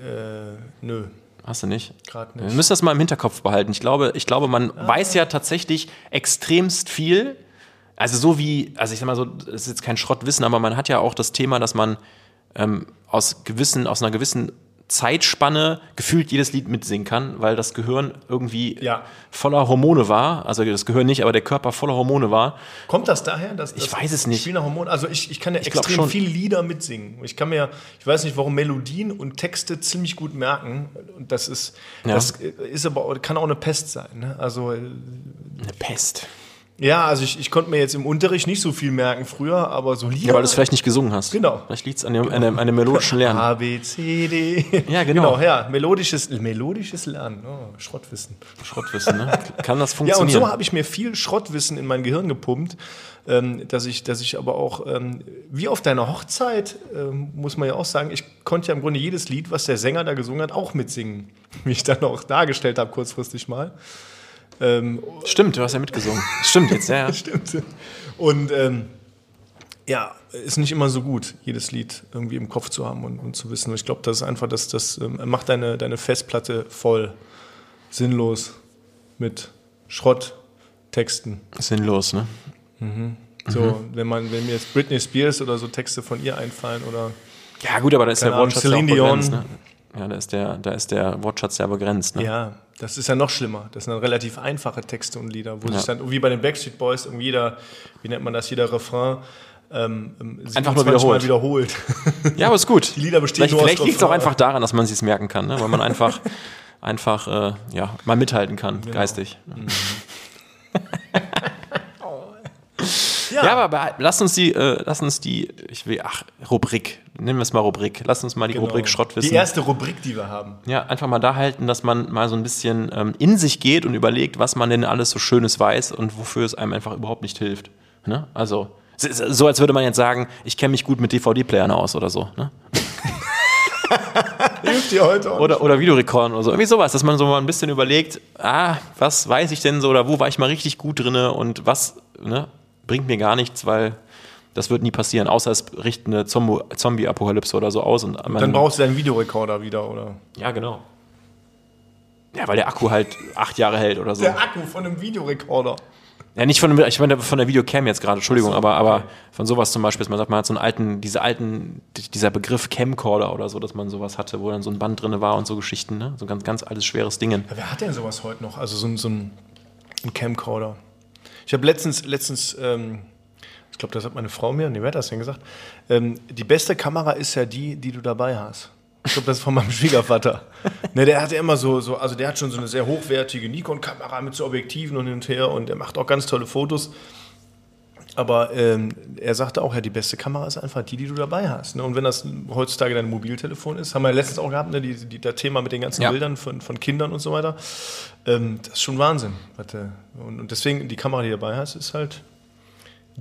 Äh, nö, Hast du nicht? gerade Wir nicht. müssen das mal im Hinterkopf behalten. Ich glaube, ich glaube, man weiß ja tatsächlich extremst viel. Also so wie, also ich sag mal so, das ist jetzt kein Schrottwissen, aber man hat ja auch das Thema, dass man ähm, aus gewissen, aus einer gewissen Zeitspanne gefühlt jedes Lied mitsingen kann, weil das Gehirn irgendwie Ja. voller Hormone war. Also das Gehirn nicht, aber der Körper voller Hormone war. Kommt das daher? Dass, Ich dass weiß es nicht. Hormonen. Also ich, ich kann ja glaub extrem viele Lieder mitsingen. Ich kann mir, ich weiß nicht, warum Melodien und Texte ziemlich gut merken. Und das ist, Ja. das ist aber auch- kann auch eine Pest sein. Ne? Also äh, Eine Pest. Ja, also ich, ich konnte mir jetzt im Unterricht nicht so viel merken früher, aber so Lieder. Ja, weil du es vielleicht nicht gesungen hast. Genau. Vielleicht liegt es an, dem- an dem melodischen Lernen. A, B, C, D. Ja, genau. ja, melodisches, melodisches Lernen. Oh, Schrottwissen. Schrottwissen, ne? Kann das Ja, und funktionieren? so habe ich mir viel Schrottwissen in mein Gehirn gepumpt, ähm, dass, ich, dass ich aber auch, ähm, wie auf deiner Hochzeit, ähm, muss man ja auch sagen, ich konnte ja im Grunde jedes Lied, was der Sänger da gesungen hat, auch mitsingen. Wie ich dann auch dargestellt habe, kurzfristig mal. Ähm, Stimmt, du hast ja mitgesungen. Stimmt jetzt, ja. ja. Stimmt. Und ähm, ja, ist nicht immer so gut, jedes Lied irgendwie im Kopf zu haben und, und zu wissen. Und ich glaube, das ist einfach, das, das ähm, macht deine, deine Festplatte voll sinnlos mit Schrotttexten. Sinnlos, ne? So, wenn man, wenn mir jetzt Britney Spears oder so Texte von ihr einfallen oder Ja, gut, aber da ist der Wortschatz ja Celine Dion. begrenzt, ne? Ja, da ist der, da ist der Wortschatz ja begrenzt, ne? ja, das ist ja noch schlimmer. Das sind dann relativ einfache Texte und Lieder, wo Ja. sich dann, wie bei den Backstreet Boys, irgendwie jeder, wie nennt man das, jeder Refrain ähm, ähm, Einfach nur 27 Mal wiederholt. wiederholt. Ja, aber ist gut. Die Lieder bestehen vielleicht vielleicht liegt es auch einfach daran, dass man es merken kann, ne? weil man einfach, einfach äh, ja, mal mithalten kann, Genau. geistig. Mhm. Ja, aber behal- lass uns die, äh, lass uns die, ich will, ach, Rubrik, nennen wir es mal Rubrik. Lass uns mal die Genau. Rubrik Schrottwissen. Die erste Rubrik, die wir haben. Ja, einfach mal da halten, dass man mal so ein bisschen ähm, in sich geht und überlegt, was man denn alles so Schönes weiß und wofür es einem einfach überhaupt nicht hilft. Ne? Also, so als würde man jetzt sagen, ich kenne mich gut mit DVD-Playern aus oder so. Ne? Hilft dir heute auch oder, oder Videorekorden oder so. Irgendwie sowas, dass man so mal ein bisschen überlegt, ah, was weiß ich denn so oder wo war ich mal richtig gut drinne und was ne, bringt mir gar nichts, weil das wird nie passieren, außer es bricht eine Zombie-Apokalypse oder so aus. Und Dann brauchst du deinen Videorekorder wieder, oder? ja, genau. Ja, weil der Akku halt acht Jahre hält oder so. Der Akku von einem Videorekorder. Ja, nicht von, ich meine von der Videocam jetzt gerade, Entschuldigung, aber, aber von sowas zum Beispiel, dass man sagt, man hat so einen alten, diese alten, dieser Begriff Camcorder oder so, dass man sowas hatte, wo dann so ein Band drin war und so Geschichten, ne? So ein ganz, ganz altes, schweres Ding. Ja, wer hat denn sowas heute noch? Also so ein, so ein, ein Camcorder. Ich habe letztens, letztens ähm, ich glaube, das hat meine Frau mir, nee, wer hat das denn gesagt? Ähm, die beste Kamera ist ja die, die du dabei hast. Ich glaube, das ist von meinem Schwiegervater. ne, der hatte immer so, so, also der hat schon so eine sehr hochwertige Nikon-Kamera mit so Objektiven und hin und her und der macht auch ganz tolle Fotos. Aber ähm, er sagte auch, ja, die beste Kamera ist einfach die, die du dabei hast. Ne? Und wenn das heutzutage dein Mobiltelefon ist, haben wir ja letztens auch gehabt, ne? die, die, das Thema mit den ganzen Ja. Bildern von, von Kindern und so weiter. Ähm, das ist schon Wahnsinn. Und deswegen, die Kamera, die du dabei hast, ist halt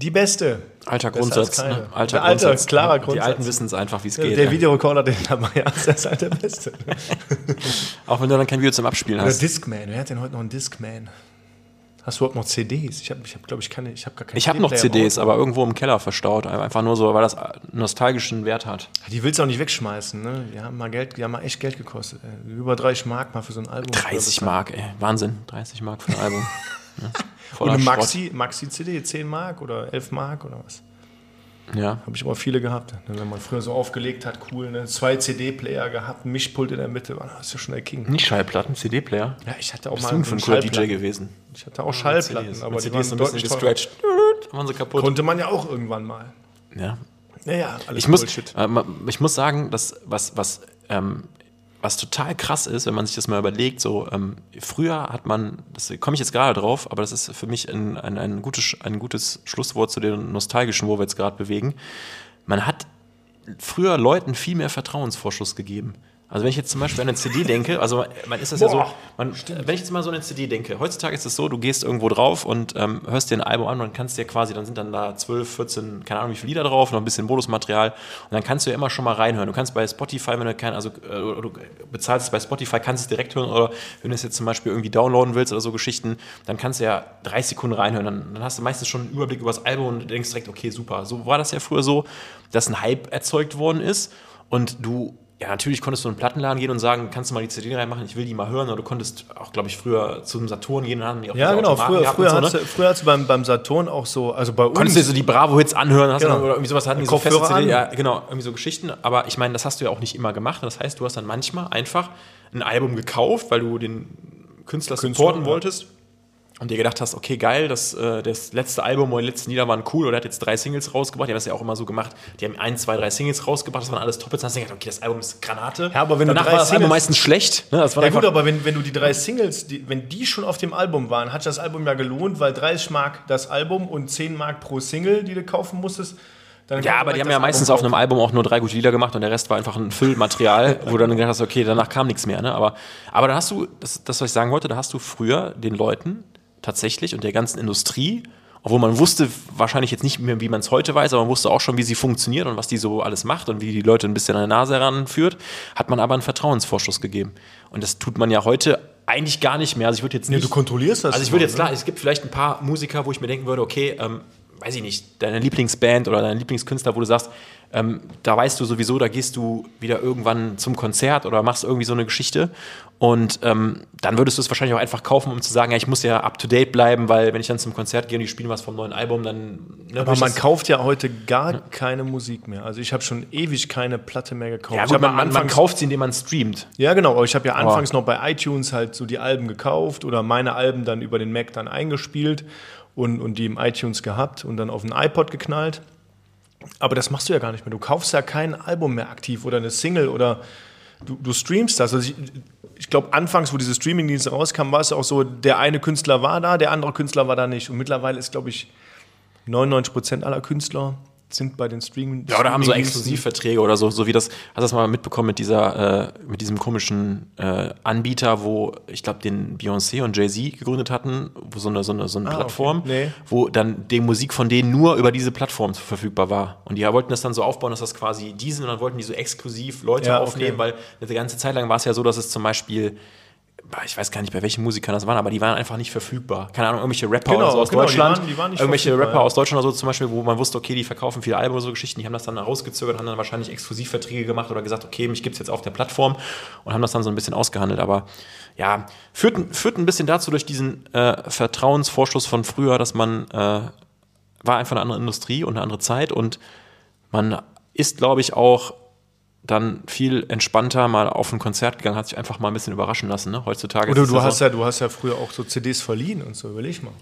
die beste. Alter Grundsatz, ne? Alter Der Grundsatz. klarer Die Grundsatz. Alten wissen es einfach, wie es geht. der ne? Videorekorder, den dabei hast, der ist halt der beste. Auch wenn du dann kein Video zum Abspielen Oder hast. Discman. Wer hat denn heute noch einen Discman? Hast du überhaupt noch CDs? Ich habe, ich hab, glaube ich, keine. Ich habe gar keine Ich habe noch CDs, aber irgendwo im Keller verstaut. Einfach nur so, weil das nostalgischen Wert hat. Die willst du auch nicht wegschmeißen, ne? Die haben mal Geld, die haben mal echt Geld gekostet. Ey. Über 30 Mark mal für so ein Album. 30 Mark, ey. Wahnsinn. 30 Mark für ein Album. Ne? Und Voller eine. Maxi, Maxi-CD, 10 Mark oder 11 Mark oder was? Ja. Habe ich immer viele gehabt. Ne? Wenn man früher so aufgelegt hat, cool, ne? Zwei CD-Player gehabt, ein Mischpult in der Mitte, war das ist ja schon der King. Nicht Schallplatten, CD-Player. Ja, ich hatte auch Was mal für ein cooler DJ gewesen? Ich hatte auch Schallplatten, CDs. aber die CDs waren so ein bisschen gestretched. Waren sie kaputt. Konnte man ja auch irgendwann mal. Ja. Naja, alles Ich muss, Bullshit. äh, ma- ich muss sagen, dass was, was, ähm, was total krass ist, wenn man sich das mal überlegt, so ähm, früher hat man, das komme ich jetzt gerade drauf, aber das ist für mich ein, ein, ein, gutes, ein gutes Schlusswort zu den nostalgischen, wo wir jetzt gerade bewegen. Man hat früher Leuten viel mehr Vertrauensvorschuss gegeben. Also wenn ich jetzt zum Beispiel an eine CD denke, also man ist das ja so, Boah, man, wenn ich jetzt mal so eine CD denke, heutzutage ist es so, du gehst irgendwo drauf und ähm, hörst dir ein Album an und kannst dir quasi, dann sind dann da 12, 14, keine Ahnung wie viele Lieder drauf, noch ein bisschen Bonusmaterial und dann kannst du ja immer schon mal reinhören. Du kannst bei Spotify, wenn du kein, also äh, du bezahlst es bei Spotify, kannst es direkt hören oder wenn du es jetzt zum Beispiel irgendwie downloaden willst oder so Geschichten, dann kannst du ja 30 Sekunden reinhören, dann, dann hast du meistens schon einen Überblick über das Album und denkst direkt, okay, super. So war das ja früher so, dass ein Hype erzeugt worden ist und du ja, natürlich konntest du in einen Plattenladen gehen und sagen, kannst du mal die CD reinmachen, ich will die mal hören. Oder du konntest auch, glaube ich, früher zum Saturn gehen und haben die auch Ja, genau. Früher, früher, so, hast ne? du, früher hast du beim, beim Saturn auch so, also bei uns. Konntest du dir so die Bravo-Hits anhören, hast Genau. dann, oder irgendwie sowas hatten die so feste CD, an. ja, genau, irgendwie so Geschichten. Aber ich meine, das hast du ja auch nicht immer gemacht. Das heißt, du hast dann manchmal einfach ein Album gekauft, weil du den Künstler, Künstler, supporten ja. wolltest. Und dir gedacht hast, okay, geil, das, äh, das letzte Album oder die letzten Lieder waren cool oder hat jetzt drei Singles rausgebracht. Die haben das ja auch immer so gemacht. Die haben ein, zwei, drei Singles rausgebracht, das waren alles top. Jetzt hast du gedacht, okay, das Album ist Granate. Ja, aber wenn du Danach drei war das Album meistens schlecht. Ne? Das war Ja gut, aber wenn, wenn du die drei Singles, die, wenn die schon auf dem Album waren, hat sich das Album ja gelohnt, weil 30 Mark das Album und 10 Mark pro Single, die du kaufen musstest. Dann Ja, aber die haben ja meistens auf einem Album auch nur drei gute Lieder gemacht und der Rest war einfach ein Füllmaterial, wo du dann gedacht hast, okay, danach kam nichts mehr. Ne? Aber, aber da hast du, das, das, was ich sagen wollte, da hast du früher den Leuten tatsächlich und der ganzen Industrie, obwohl man wusste wahrscheinlich jetzt nicht mehr, wie man es heute weiß, aber man wusste auch schon, wie sie funktioniert und was die so alles macht und wie die Leute ein bisschen an der Nase heranführt, hat man aber einen Vertrauensvorschuss gegeben. Und das tut man ja heute eigentlich gar nicht mehr. Also ich würde jetzt Nee, nicht, du kontrollierst das. also ich würde jetzt klar, es gibt vielleicht ein paar Musiker, wo ich mir denken würde, okay, ähm, weiß ich nicht, deine Lieblingsband oder dein Lieblingskünstler, wo du sagst, ähm, da weißt du sowieso, da gehst du wieder irgendwann zum Konzert oder machst irgendwie so eine Geschichte und ähm, dann würdest du es wahrscheinlich auch einfach kaufen, um zu sagen, ja, ich muss ja up to date bleiben, weil wenn ich dann zum Konzert gehe und die spielen was vom neuen Album, dann. Ne, Aber man kauft ja heute gar keine Musik mehr. Also ich habe schon ewig keine Platte mehr gekauft. ja, gut, man, man, kauft sie, indem man streamt. Ja, genau. Aber ich habe ja anfangs noch bei iTunes halt so die Alben gekauft oder meine Alben dann über den Mac dann eingespielt und, und die im iTunes gehabt und dann auf den iPod geknallt. Aber das machst du ja gar nicht mehr. Du kaufst ja kein Album mehr aktiv oder eine Single oder du, du streamst das. Also ich, ich glaube, anfangs, wo diese Streamingdienste rauskamen, war es auch so, der eine Künstler war da, der andere Künstler war da nicht. Und mittlerweile ist, glaube ich, 99 Prozent aller Künstler sind bei den Streaming. Ja, oder haben so. Exklusivverträge oder so, so wie das, hast du das mal mitbekommen mit dieser, äh, mit diesem komischen äh, Anbieter, wo ich glaube, den Beyoncé und Jay-Z gegründet hatten, wo so eine, so eine, so eine Ah, Plattform, okay. Nee. wo dann die Musik von denen nur über diese Plattform verfügbar war. Und die wollten das dann so aufbauen, dass das quasi die sind und dann wollten die so exklusiv Leute Ja, okay. aufnehmen, weil eine ganze Zeit lang war es ja so, dass es zum Beispiel ich weiß gar nicht, bei welchen Musikern das waren, aber die waren einfach nicht verfügbar. Keine Ahnung, irgendwelche Rapper Genau, oder so aus genau, die Deutschland. waren- die waren nicht irgendwelche Rapper ja. aus Deutschland oder so zum Beispiel, wo man wusste, okay, die verkaufen viele Alben oder so Geschichten, die haben das dann rausgezögert, haben dann wahrscheinlich Exklusivverträge gemacht oder gesagt, okay, mich gibt es jetzt auf der Plattform und haben das dann so ein bisschen ausgehandelt. Aber ja, führt, ein- führt ein bisschen dazu durch diesen äh, Vertrauensvorschuss von früher, dass man äh, war einfach eine andere Industrie und eine andere Zeit und man ist, glaube ich, auch dann viel entspannter mal auf ein Konzert gegangen, hat sich einfach mal ein bisschen überraschen lassen. Ne? Heutzutage Oder du ja hast so, ja, du hast ja früher auch so CDs verliehen und so, überleg mal.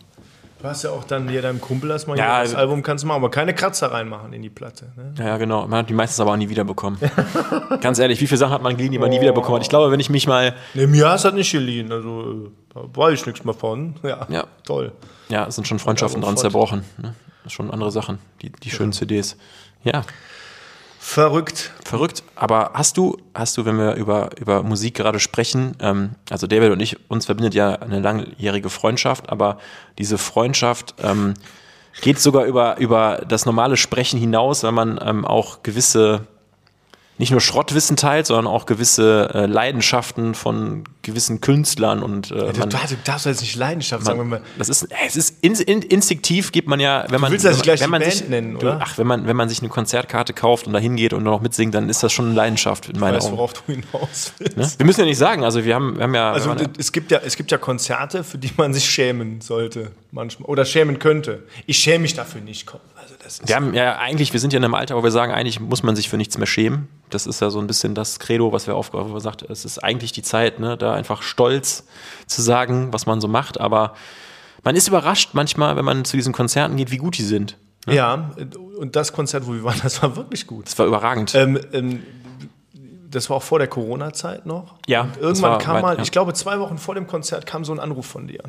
Du hast ja auch dann hier deinem Kumpel das mal Ja, ja, das also- Album kannst du machen, aber keine Kratzer reinmachen in die Platte. Ne? Ja, ja, genau. Man hat die meistens aber auch nie wiederbekommen. Ganz ehrlich, wie viele Sachen hat man geliehen, die man nie wiederbekommen hat? Ich glaube, wenn ich mich mal, Ne, mir hast du nicht geliehen, also äh, da weiß ich nichts mehr von. Ja, Ja. toll. ja, es sind schon Freundschaften Ja, dran zerbrochen. Ne? Das sind schon andere Sachen, die, die schönen CDs. Ja, Verrückt. verrückt. Aber hast du, hast du, wenn wir über, über Musik gerade sprechen, ähm, also David und ich, uns verbindet ja eine langjährige Freundschaft, aber diese Freundschaft ähm, geht sogar über, über das normale Sprechen hinaus, weil man ähm, auch gewisse, nicht nur Schrottwissen teilt, sondern auch gewisse äh, Leidenschaften von gewissen Künstlern und äh, Du, man, du darfst jetzt nicht Leidenschaft sagen, wenn man, das ist, es ist in, in, instinktiv gibt man ja, wenn man, willst ja wenn, wenn die man Band sich, nennen, oder? ach, wenn man, wenn man sich eine Konzertkarte kauft und da hingeht und nur noch mitsingt, dann ist das schon eine Leidenschaft in meinen Weißt, Augen. worauf du hinaus willst. Ne? Wir müssen ja nicht sagen, also wir haben, wir haben ja, Also waren, es gibt ja, es gibt ja Konzerte, für die man sich schämen sollte manchmal oder schämen könnte. Ich schäme mich dafür nicht. Ist wir haben ja eigentlich, wir sind ja in einem Alter, wo wir sagen, eigentlich muss man sich für nichts mehr schämen. Das ist ja so ein bisschen das Credo, was wir aufgerufen haben. sagt, es ist eigentlich die Zeit, ne, da einfach stolz zu sagen, was man so macht. Aber man ist überrascht manchmal, wenn man zu diesen Konzerten geht, wie gut die sind. ja, und das Konzert, wo wir waren, das war wirklich gut. Das war überragend. Ähm, ähm, das war auch vor der Corona-Zeit noch. Ja, Und irgendwann kam weit, mal, ja. ich glaube, zwei Wochen vor dem Konzert kam so ein Anruf von dir.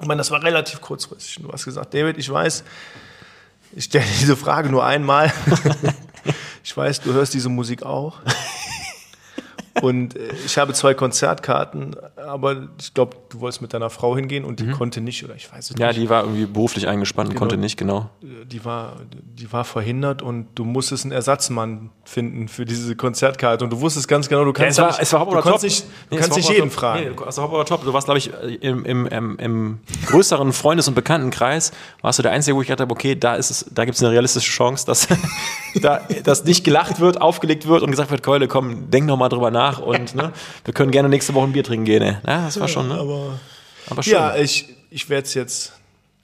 Ich meine, das war relativ kurzfristig. Du hast gesagt, David, ich weiß, ich stelle diese Frage nur einmal. ich weiß, du hörst diese Musik auch. Und äh, ich habe zwei Konzertkarten, aber ich glaube, du wolltest mit deiner Frau hingehen und die konnte nicht, oder ich weiß es Mhm. ja, nicht. die war irgendwie beruflich eingespannt, und konnte nicht, genau. die war, die war verhindert und du musstest einen Ersatzmann finden für diese Konzertkarte und du wusstest ganz genau, du kannst es war, nicht, es war Hop du oder kannst Top. nicht, du Nee, es kannst nicht jeden Top. fragen. Nee, also Hop oder Top. Du warst, glaube ich, im, im, im, im größeren Freundes- und Bekanntenkreis, warst du der Einzige, wo ich gedacht habe, okay, da, ist es, da gibt es eine realistische Chance, dass, da, dass nicht gelacht wird, aufgelegt wird und gesagt wird, Keule, komm, denk noch mal drüber nach und ne, wir können gerne nächste Woche ein Bier trinken gehen. Ey. Ja, das war schon, ne? Aber Aber schön. ja, ich, ich werde jetzt,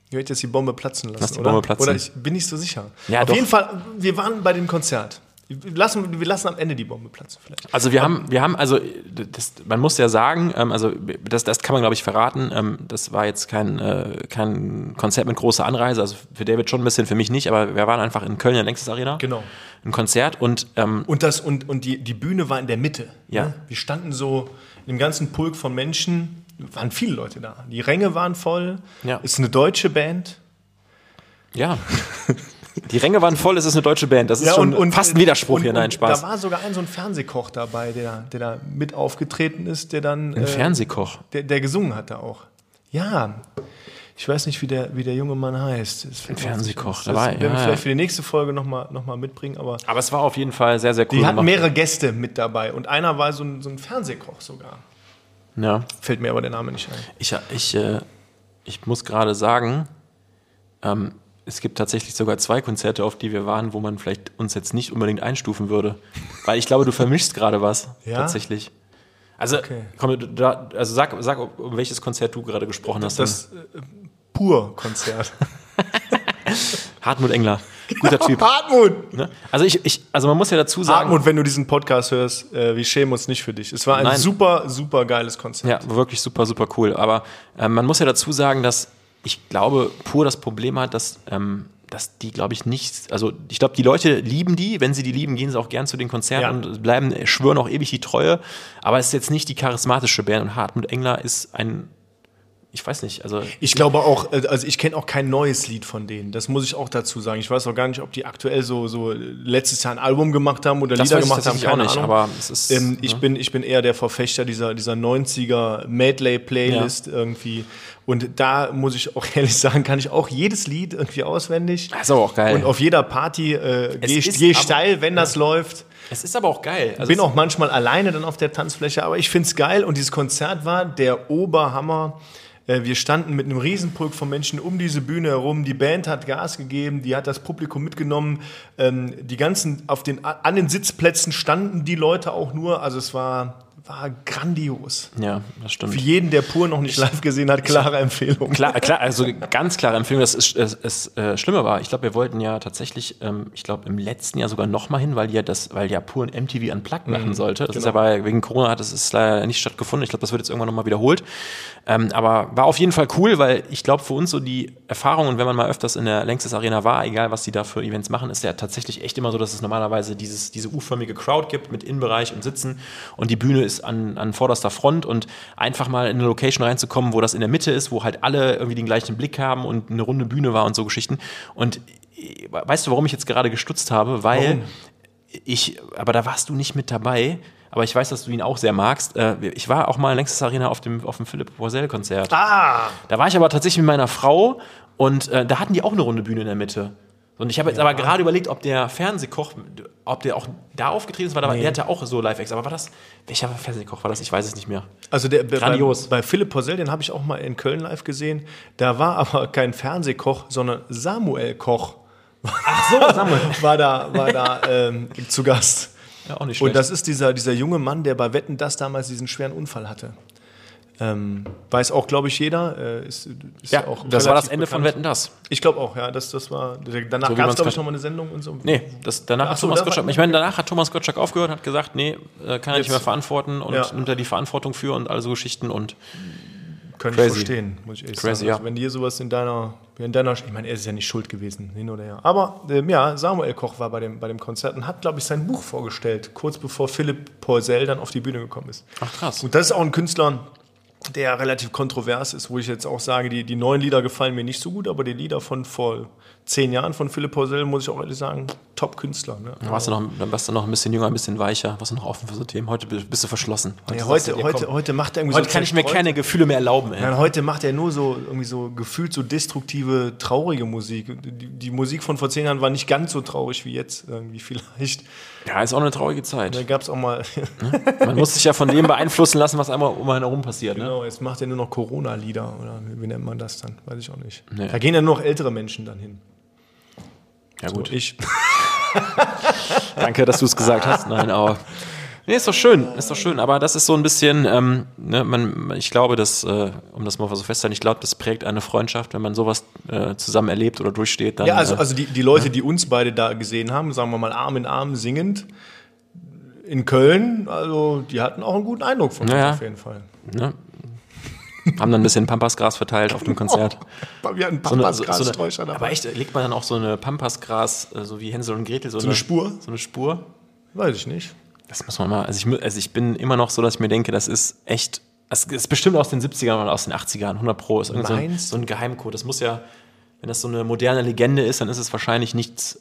ich werde jetzt die Bombe platzen lassen. Lass die oder? Bombe platzen. Oder ich bin nicht so sicher. Ja, Auf doch. jeden Fall, wir waren bei dem Konzert. Wir lassen, wir lassen am Ende die Bombe platzen vielleicht. Also wir haben, wir haben, also das, man muss ja sagen, ähm, also das, das kann man glaube ich verraten. Ähm, das war jetzt kein, äh, kein Konzert mit großer Anreise, also für David schon ein bisschen, für mich nicht, aber wir waren einfach in Köln in der Längstes Arena. Genau. Ein Konzert und ähm, Und, das, und, und die, die Bühne war in der Mitte. Ja. Ne? Wir standen so in dem ganzen Pulk von Menschen, waren viele Leute da. Die Ränge waren voll. Ja. Ist eine deutsche Band. ja. Die Ränge waren voll, es ist eine deutsche Band. Das ist schon fast ein Widerspruch und, hier. Nein, und Spaß. Da war sogar ein so ein Fernsehkoch dabei, der, der da mit aufgetreten ist, der dann. Ein äh, Fernsehkoch. Der, der gesungen hat da auch. Ja. Ich weiß nicht, wie der, wie der junge Mann heißt. Nicht Fernsehkoch, ein. da Das werden wir ja, vielleicht ja. für die nächste Folge nochmal noch mal mitbringen. Aber Aber es war auf jeden Fall sehr, sehr cool die hatten gemacht. mehrere Gäste mit dabei. Und einer war so ein, so ein Fernsehkoch sogar. Ja. Fällt mir aber der Name nicht ein. Ich, ich, äh, ich muss gerade sagen, ähm, es gibt tatsächlich sogar zwei Konzerte, auf die wir waren, wo man vielleicht uns jetzt nicht unbedingt einstufen würde. Weil ich glaube, du vermischst gerade was. Ja? Tatsächlich. Also, Okay. komm, da, also sag, sag, um welches Konzert du gerade gesprochen hast. Das äh, Pur-Konzert. Hartmut Engler. Guter Typ. Hartmut! Ne? Also, ich, ich, also man muss ja dazu sagen. Hartmut, wenn du diesen Podcast hörst, äh, wir schämen uns nicht für dich. Es war ein Nein. super, super geiles Konzert. Ja, wirklich super, super cool. Aber ähm, man muss ja dazu sagen, dass ich glaube, pur das Problem hat, dass, ähm, dass die, glaube ich, nicht, also ich glaube, die Leute lieben die, wenn sie die lieben, gehen sie auch gern zu den Konzerten Ja. und bleiben, schwören auch ewig die Treue. Aber es ist jetzt nicht die charismatische Band und Hartmut Engler ist ein ich weiß nicht, also Ich glaube auch, äh, also ich kenne auch kein neues Lied von denen. Das muss ich auch dazu sagen. Ich weiß auch gar nicht, ob die aktuell so, so letztes Jahr ein Album gemacht haben oder Das Lieder gemacht haben. tatsächlich auch Keine nicht, Ahnung. aber es ist, ähm, ich, ne? bin, ich bin eher der Verfechter dieser, dieser 90er Medley-Playlist irgendwie. Und da muss ich auch ehrlich sagen, kann ich auch jedes Lied irgendwie auswendig. Das ist aber auch geil. Und auf jeder Party äh, gehe ich geh steil, wenn das läuft. es ist aber auch geil. Also Bin es- auch manchmal alleine dann auf der Tanzfläche, aber ich find's geil und dieses Konzert war der Oberhammer. Äh, Wir standen mit einem Riesenpulk von Menschen um diese Bühne herum. Die Band hat Gas gegeben, die hat das Publikum mitgenommen. Ähm, Die ganzen auf den an den Sitzplätzen standen die Leute auch nur. Also es war war grandios. ja, das stimmt. Für jeden, der Pur noch nicht live gesehen hat, klare Empfehlung. Klar, klar, also ganz klare Empfehlung. Das ist, es, es äh, Schlimme war, ich glaube, wir wollten ja tatsächlich, ähm, ich glaube, im letzten Jahr sogar noch mal hin, weil ja das, weil ja pur ein MTV Unplugged machen sollte. Das ist aber wegen Corona hat es leider nicht stattgefunden. Ich glaube, das wird jetzt irgendwann noch mal wiederholt. Ähm, aber war auf jeden Fall cool, weil ich glaube, für uns so die Erfahrung und wenn man mal öfters in der Längstes Arena war, egal was die da für Events machen, ist ja tatsächlich echt immer so, dass es normalerweise dieses, diese U-förmige Crowd gibt mit Innenbereich und Sitzen und die Bühne ist an, an vorderster Front und einfach mal in eine Location reinzukommen, wo das in der Mitte ist, wo halt alle irgendwie den gleichen Blick haben und eine runde Bühne war und so Geschichten. Und äh, weißt du, warum ich jetzt gerade gestutzt habe? Weil Warum? ich, aber da warst du nicht mit dabei. Aber ich weiß, dass du ihn auch sehr magst. Äh, Ich war auch mal in Längstes Arena auf dem, auf dem Philipp Borsell-Konzert. Ah, Da war ich aber tatsächlich mit meiner Frau und äh, da hatten die auch eine runde Bühne in der Mitte. Und ich habe jetzt aber gerade überlegt, ob der Fernsehkoch, ob der auch da aufgetreten ist, weil da, der hatte auch so Live-Acts. Aber war das, welcher Fernsehkoch war das? Ich weiß es nicht mehr. Also der, bei- Grandios. Bei, bei Philipp Porzell, den habe ich auch mal in Köln live gesehen. Da war aber kein Fernsehkoch, sondern Samuel Koch. Ach so, Samuel. war da, war da ähm, zu Gast. Ja, auch nicht Und schlecht. das ist dieser, dieser junge Mann, der bei Wetten das damals diesen schweren Unfall hatte. Ähm, weiß auch, glaube ich, jeder. Äh, ist, ist ja, auch das war das Ende von bekannt. Wetten, das. Ich glaube auch, ja. Das, das war, danach So gab es, glaube ich, grad- noch mal eine Sendung und so. Nee, das, danach Ach hat so, Thomas Gottschalk, ich meine, danach hat Thomas Gottschalk aufgehört und hat gesagt, nee, äh, kann er nicht Jetzt- mehr verantworten und Ja. nimmt er die Verantwortung für und all so Geschichten und Können Crazy. ich verstehen, muss ich ehrlich Crazy, sagen. ja. Also, wenn dir sowas in deiner, in deiner, ich meine, er ist ja nicht schuld gewesen, hin oder her. Aber ähm, ja, Samuel Koch war bei dem, bei dem Konzert und hat, glaube ich, sein Buch vorgestellt, kurz bevor Philipp Porzell dann auf die Bühne gekommen ist. ach krass. Und das ist auch ein Künstler, der relativ kontrovers ist, wo ich jetzt auch sage, die, die neuen Lieder gefallen mir nicht so gut, aber die Lieder von vor zehn Jahren von Philipp Porzell, muss ich auch ehrlich sagen, Top-Künstler. Ne? Dann warst, du noch, dann warst du noch ein bisschen jünger, ein bisschen weicher, warst du noch offen für so Themen. Heute bist du verschlossen. Ja, sagst heute, du heute, heute macht er irgendwie heute so kann ich mir keine Gefühle mehr erlauben. Nein, heute macht er nur so irgendwie so gefühlt so destruktive, traurige Musik. Die, die Musik von vor zehn Jahren war nicht ganz so traurig wie jetzt irgendwie vielleicht. Ja, ist auch eine traurige Zeit. Da gab es auch mal, Man muss sich ja von dem beeinflussen lassen, was einmal um einen herum passiert. Ne? genau, jetzt macht er nur noch Corona-Lieder oder wie nennt man das dann? Weiß ich auch nicht. Nee. Da gehen ja nur noch ältere Menschen dann hin. Ja gut, So, ich. danke, dass du es gesagt hast. Nein, aber nee, ist doch schön, ist doch schön. Aber das ist so ein bisschen, ähm, ne, man, ich glaube, dass, äh, um das mal so festzuhalten, ich glaube, das prägt eine Freundschaft, wenn man sowas äh, zusammen erlebt oder durchsteht. Dann, Ja, also, äh, also die, die Leute, die uns beide da gesehen haben, sagen wir mal Arm in Arm singend, in Köln, also die hatten auch einen guten Eindruck von uns Ja, ja. auf jeden Fall. ne? Haben dann ein bisschen Pampasgras verteilt auf dem Konzert. Wir hatten So eine, so, so Pampasgrassträucher eine, aber echt, legt man dann auch so eine Pampasgras, äh, so wie Hänsel und Gretel, so, eine Spur? So eine Spur. Weiß ich nicht. Das muss man mal, also ich, also ich bin immer noch so, dass ich mir denke, das ist echt, das ist bestimmt aus den 70ern oder aus den 80ern, 100 Pro, ist irgend so ein, so ein Geheimcode. Das muss ja, wenn das so eine moderne Legende ist, dann ist es wahrscheinlich nichts,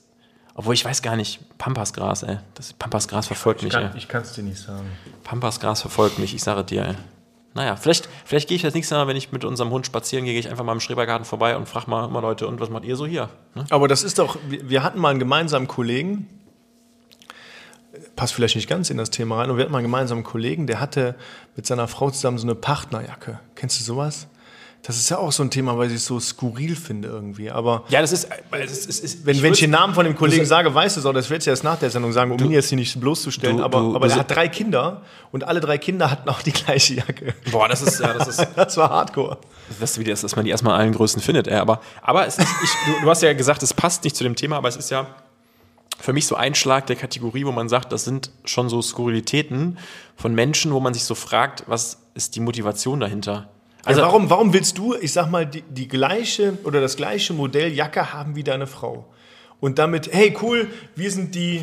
obwohl ich weiß gar nicht, Pampasgras, ey. Das Pampasgras verfolgt mich, ey. ich kann es dir nicht sagen. Pampasgras verfolgt mich, ich sage dir, ey. Naja, vielleicht, vielleicht gehe ich das nächste Mal, wenn ich mit unserem Hund spazieren gehe, gehe ich einfach mal im Schrebergarten vorbei und frage mal immer Leute, und was macht ihr so hier? Ne? Aber das ist doch, wir hatten mal einen gemeinsamen Kollegen, passt vielleicht nicht ganz in das Thema rein, aber wir hatten mal einen gemeinsamen Kollegen, der hatte mit seiner Frau zusammen so eine Partnerjacke. Kennst du sowas? Das ist ja auch so ein Thema, weil ich es so skurril finde irgendwie. Aber Ja, das ist, es ist, ist wenn, ich wenn ich den Namen von dem Kollegen du- sage, weißt du es auch, das werde ich erst nach der Sendung sagen, um ihn jetzt hier nicht bloßzustellen. du- aber du- aber du- er hat drei Kinder und alle drei Kinder hatten auch die gleiche Jacke. Boah, das ist, ja, das ist, Das war hardcore. das, wie das, dass man die erstmal allen Größen findet. Ey. Aber, aber es ist, ich, du, du hast ja gesagt, es passt nicht zu dem Thema, aber es ist ja für mich so ein Schlag der Kategorie, wo man sagt, das sind schon so Skurrilitäten von Menschen, wo man sich so fragt, was ist die Motivation dahinter? Also warum, warum willst du, ich sag mal, die, die gleiche oder das gleiche Modell Jacke haben wie deine Frau? Und damit, hey cool, wir sind die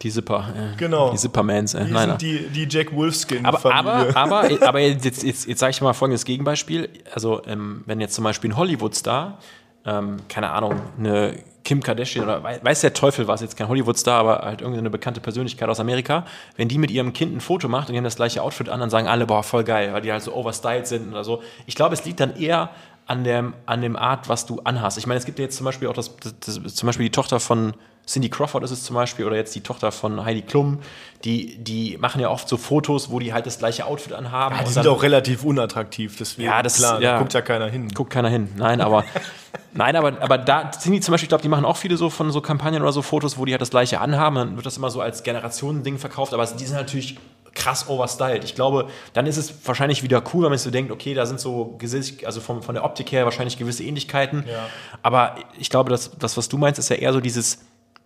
Die Zipper. Äh, Genau. Die Zippermans. Äh, Die nein, die, die Jack Wolfskin aber, Familie. aber, aber, aber jetzt, jetzt, jetzt sage ich mal folgendes Gegenbeispiel. Also, ähm, wenn jetzt zum Beispiel ein Hollywood-Star, ähm, keine Ahnung, eine Kim Kardashian oder wei- weiß der Teufel was, jetzt kein Hollywood-Star, aber halt irgendeine bekannte Persönlichkeit aus Amerika, wenn die mit ihrem Kind ein Foto macht und die haben das gleiche Outfit an, dann sagen alle, boah, voll geil, weil die halt so overstyled sind oder so. Ich glaube, es liegt dann eher an dem, an dem Art, was du anhast. Ich meine, es gibt ja jetzt zum Beispiel auch das, das, das zum Beispiel die Tochter von Cindy Crawford ist es zum Beispiel oder jetzt die Tochter von Heidi Klum, die, die machen ja oft so Fotos, wo die halt das gleiche Outfit anhaben. die und sind auch relativ unattraktiv, deswegen Ja, das- klar, ja. da guckt ja keiner hin. guckt keiner hin. Nein, aber nein, aber, aber da sind die zum Beispiel, ich glaube, die machen auch viele so von so Kampagnen oder so Fotos, wo die halt das gleiche anhaben. Dann wird das immer so als Generationending verkauft, aber die sind natürlich krass overstyled. Ich glaube, dann ist es wahrscheinlich wieder cool, wenn man sich so denkt, okay, da sind so Gesicht, also vom, von der Optik her wahrscheinlich gewisse Ähnlichkeiten. Ja. Aber ich glaube, das, das, was du meinst, ist ja eher so dieses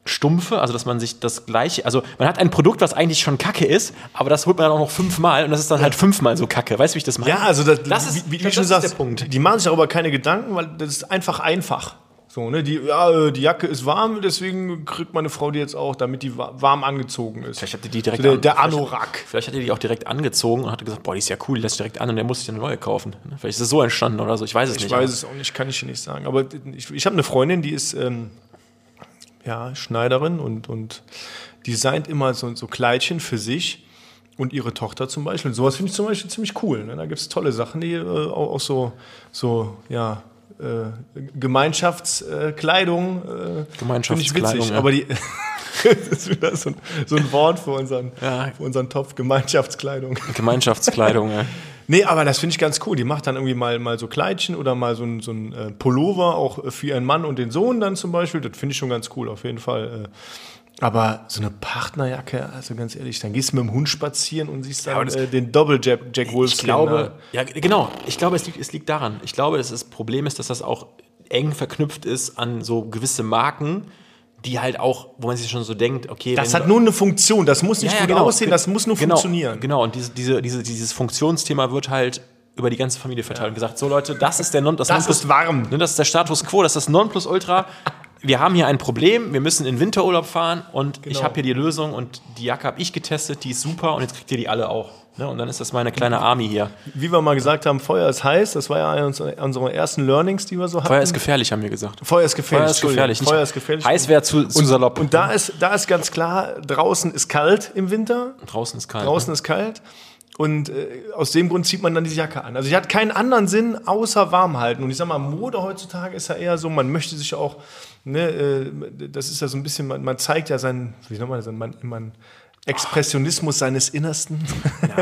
Stumpfe, also dass man sich das gleiche, also man hat ein Produkt, was eigentlich schon Kacke ist, aber das holt man dann auch noch fünfmal und das ist dann halt fünfmal so Kacke. Weißt du, wie ich das meine? Ja, also das, Das ist- wie, wie ich du schon sagst, der Punkt. die machen sich darüber keine Gedanken, weil das ist einfach einfach. So, ne? die, ja, die Jacke ist warm, deswegen kriegt meine Frau die jetzt auch, damit die wa- warm angezogen ist. Vielleicht hat die die direkt der, an- der vielleicht- Anorak. Vielleicht hat er die auch direkt angezogen und hat gesagt, boah, die ist ja cool, die lässt direkt an und der muss sich eine neue kaufen. Vielleicht ist es so entstanden oder so, ich weiß es Ich nicht. weiß es auch nicht, kann ich dir nicht sagen. Aber ich, ich habe eine Freundin, die ist ähm, ja, Schneiderin und, und designt immer so, so Kleidchen für sich und ihre Tochter zum Beispiel. Und sowas finde ich zum Beispiel ziemlich cool. Ne? Da gibt es tolle Sachen, die äh, auch, auch so, so, ja, äh, Gemeinschaftskleidung äh, Gemeinschaftskleidung, witzig. ja. Aber die das ist wieder so ein, so ein Wort für unseren, Ja. für unseren Topf, Gemeinschaftskleidung. Gemeinschaftskleidung, ja. Nee, aber das finde ich ganz cool. Die macht dann irgendwie mal, mal so Kleidchen oder mal so ein, so ein äh, Pullover, auch äh, für ihren Mann und den Sohn dann zum Beispiel. Das finde ich schon ganz cool, auf jeden Fall. Äh. Aber so eine Partnerjacke, also ganz ehrlich, dann gehst du mit dem Hund spazieren und siehst dann das- äh, den Doppel Jack, Jack Ich Wolfskin. glaube, da. ja, genau. Ich glaube, es liegt, es liegt daran. Ich glaube, dass das Problem ist, dass das auch eng verknüpft ist an so gewisse Marken, die halt auch, wo man sich schon so denkt, okay, Das hat nur eine Funktion, das muss nicht Ja, ja, gut genau. aussehen, das muss nur genau, funktionieren. Genau, und diese, diese, diese, dieses Funktionsthema wird halt über die ganze Familie verteilt und gesagt, so Leute, das ist der Non das, Das ist warm. Ne, das ist der Status quo, das ist das Nonplusultra. Wir haben hier ein Problem, wir müssen in Winterurlaub fahren und ich Genau. habe hier die Lösung und die Jacke habe ich getestet, die ist super und jetzt kriegt ihr die alle auch. Ne? Und dann ist das meine kleine Army hier. Wie wir mal gesagt haben, Feuer ist heiß, das war ja einer unserer ersten Learnings, die wir so hatten. Feuer ist gefährlich, haben wir gesagt. Feuer ist gefährlich. Feuer ist gefährlich. Feuer ist gefährlich. Heiß wäre zu, zu salopp. Und da ist, da ist ganz klar, draußen ist kalt im Winter, draußen ist kalt. draußen ist kalt. Und äh, aus dem Grund zieht man dann diese Jacke an. Also die hat keinen anderen Sinn, außer warm halten. Und ich sag mal, Mode heutzutage ist ja eher so, man möchte sich auch, ne, äh, das ist ja so ein bisschen, man, man zeigt ja seinen, wie nennt man man, Expressionismus seines Innersten.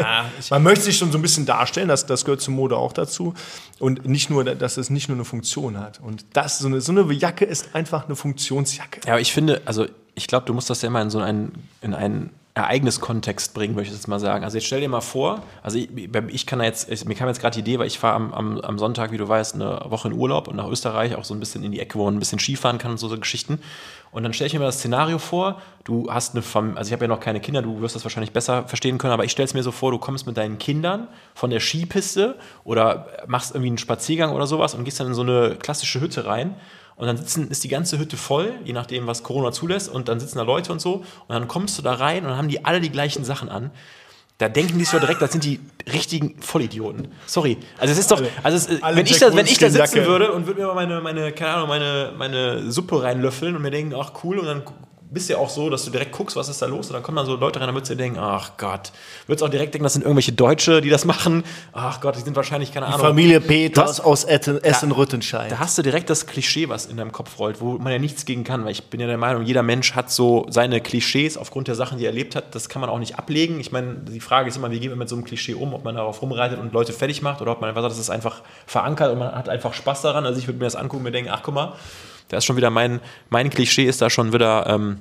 man möchte sich schon so ein bisschen darstellen, das, das gehört zur Mode auch dazu. Und nicht nur, dass es nicht nur eine Funktion hat. Und das, so eine, so eine Jacke ist einfach eine Funktionsjacke. Ja, aber ich finde, also ich glaube, du musst das ja immer in so einen, in einen Ereigniskontext bringen, möchte ich jetzt mal sagen. Also jetzt stell dir mal vor, also ich, ich kann da jetzt, ich, mir kam jetzt gerade die Idee, weil ich fahre am, am, am Sonntag, wie du weißt, eine Woche in Urlaub und nach Österreich, auch so ein bisschen in die Ecke, wo man ein bisschen Skifahren kann und so, so Geschichten. Und dann stelle ich mir das Szenario vor, du hast eine Familie, also ich habe ja noch keine Kinder, du wirst das wahrscheinlich besser verstehen können, aber ich stelle es mir so vor, du kommst mit deinen Kindern von der Skipiste oder machst irgendwie einen Spaziergang oder sowas und gehst dann in so eine klassische Hütte rein und dann sitzen, ist die ganze Hütte voll, je nachdem, was Corona zulässt, und dann sitzen da Leute und so. Und dann kommst du da rein und dann haben die alle die gleichen Sachen an. Da denken die sich doch direkt, das sind die richtigen Vollidioten. Sorry. Also es ist doch, also es, alle wenn, ich da, wenn ich da sitzen würde und würde mir mal meine, meine, keine Ahnung, meine, meine Suppe reinlöffeln und mir denken, ach cool, und dann bist ja auch so, dass du direkt guckst, was ist da los, und dann kommen dann so Leute rein, dann würdest du dir denken, ach Gott, würdest auch direkt denken, das sind irgendwelche Deutsche, die das machen. Ach Gott, die sind wahrscheinlich, keine Ahnung. Familie Peters hast- aus Essen-Rüttenscheid. Da hast du direkt das Klischee, was in deinem Kopf rollt, wo man ja nichts gegen kann, weil ich bin ja der Meinung, jeder Mensch hat so seine Klischees aufgrund der Sachen, die er erlebt hat. Das kann man auch nicht ablegen. Ich meine, die Frage ist immer, wie geht man mit so einem Klischee um, ob man darauf rumreitet und Leute fertig macht oder ob man einfach sagt, das ist einfach verankert und man hat einfach Spaß daran. Also ich würde mir das angucken und mir denken, ach guck mal, da ist schon wieder mein, mein Klischee ist da schon wieder ähm,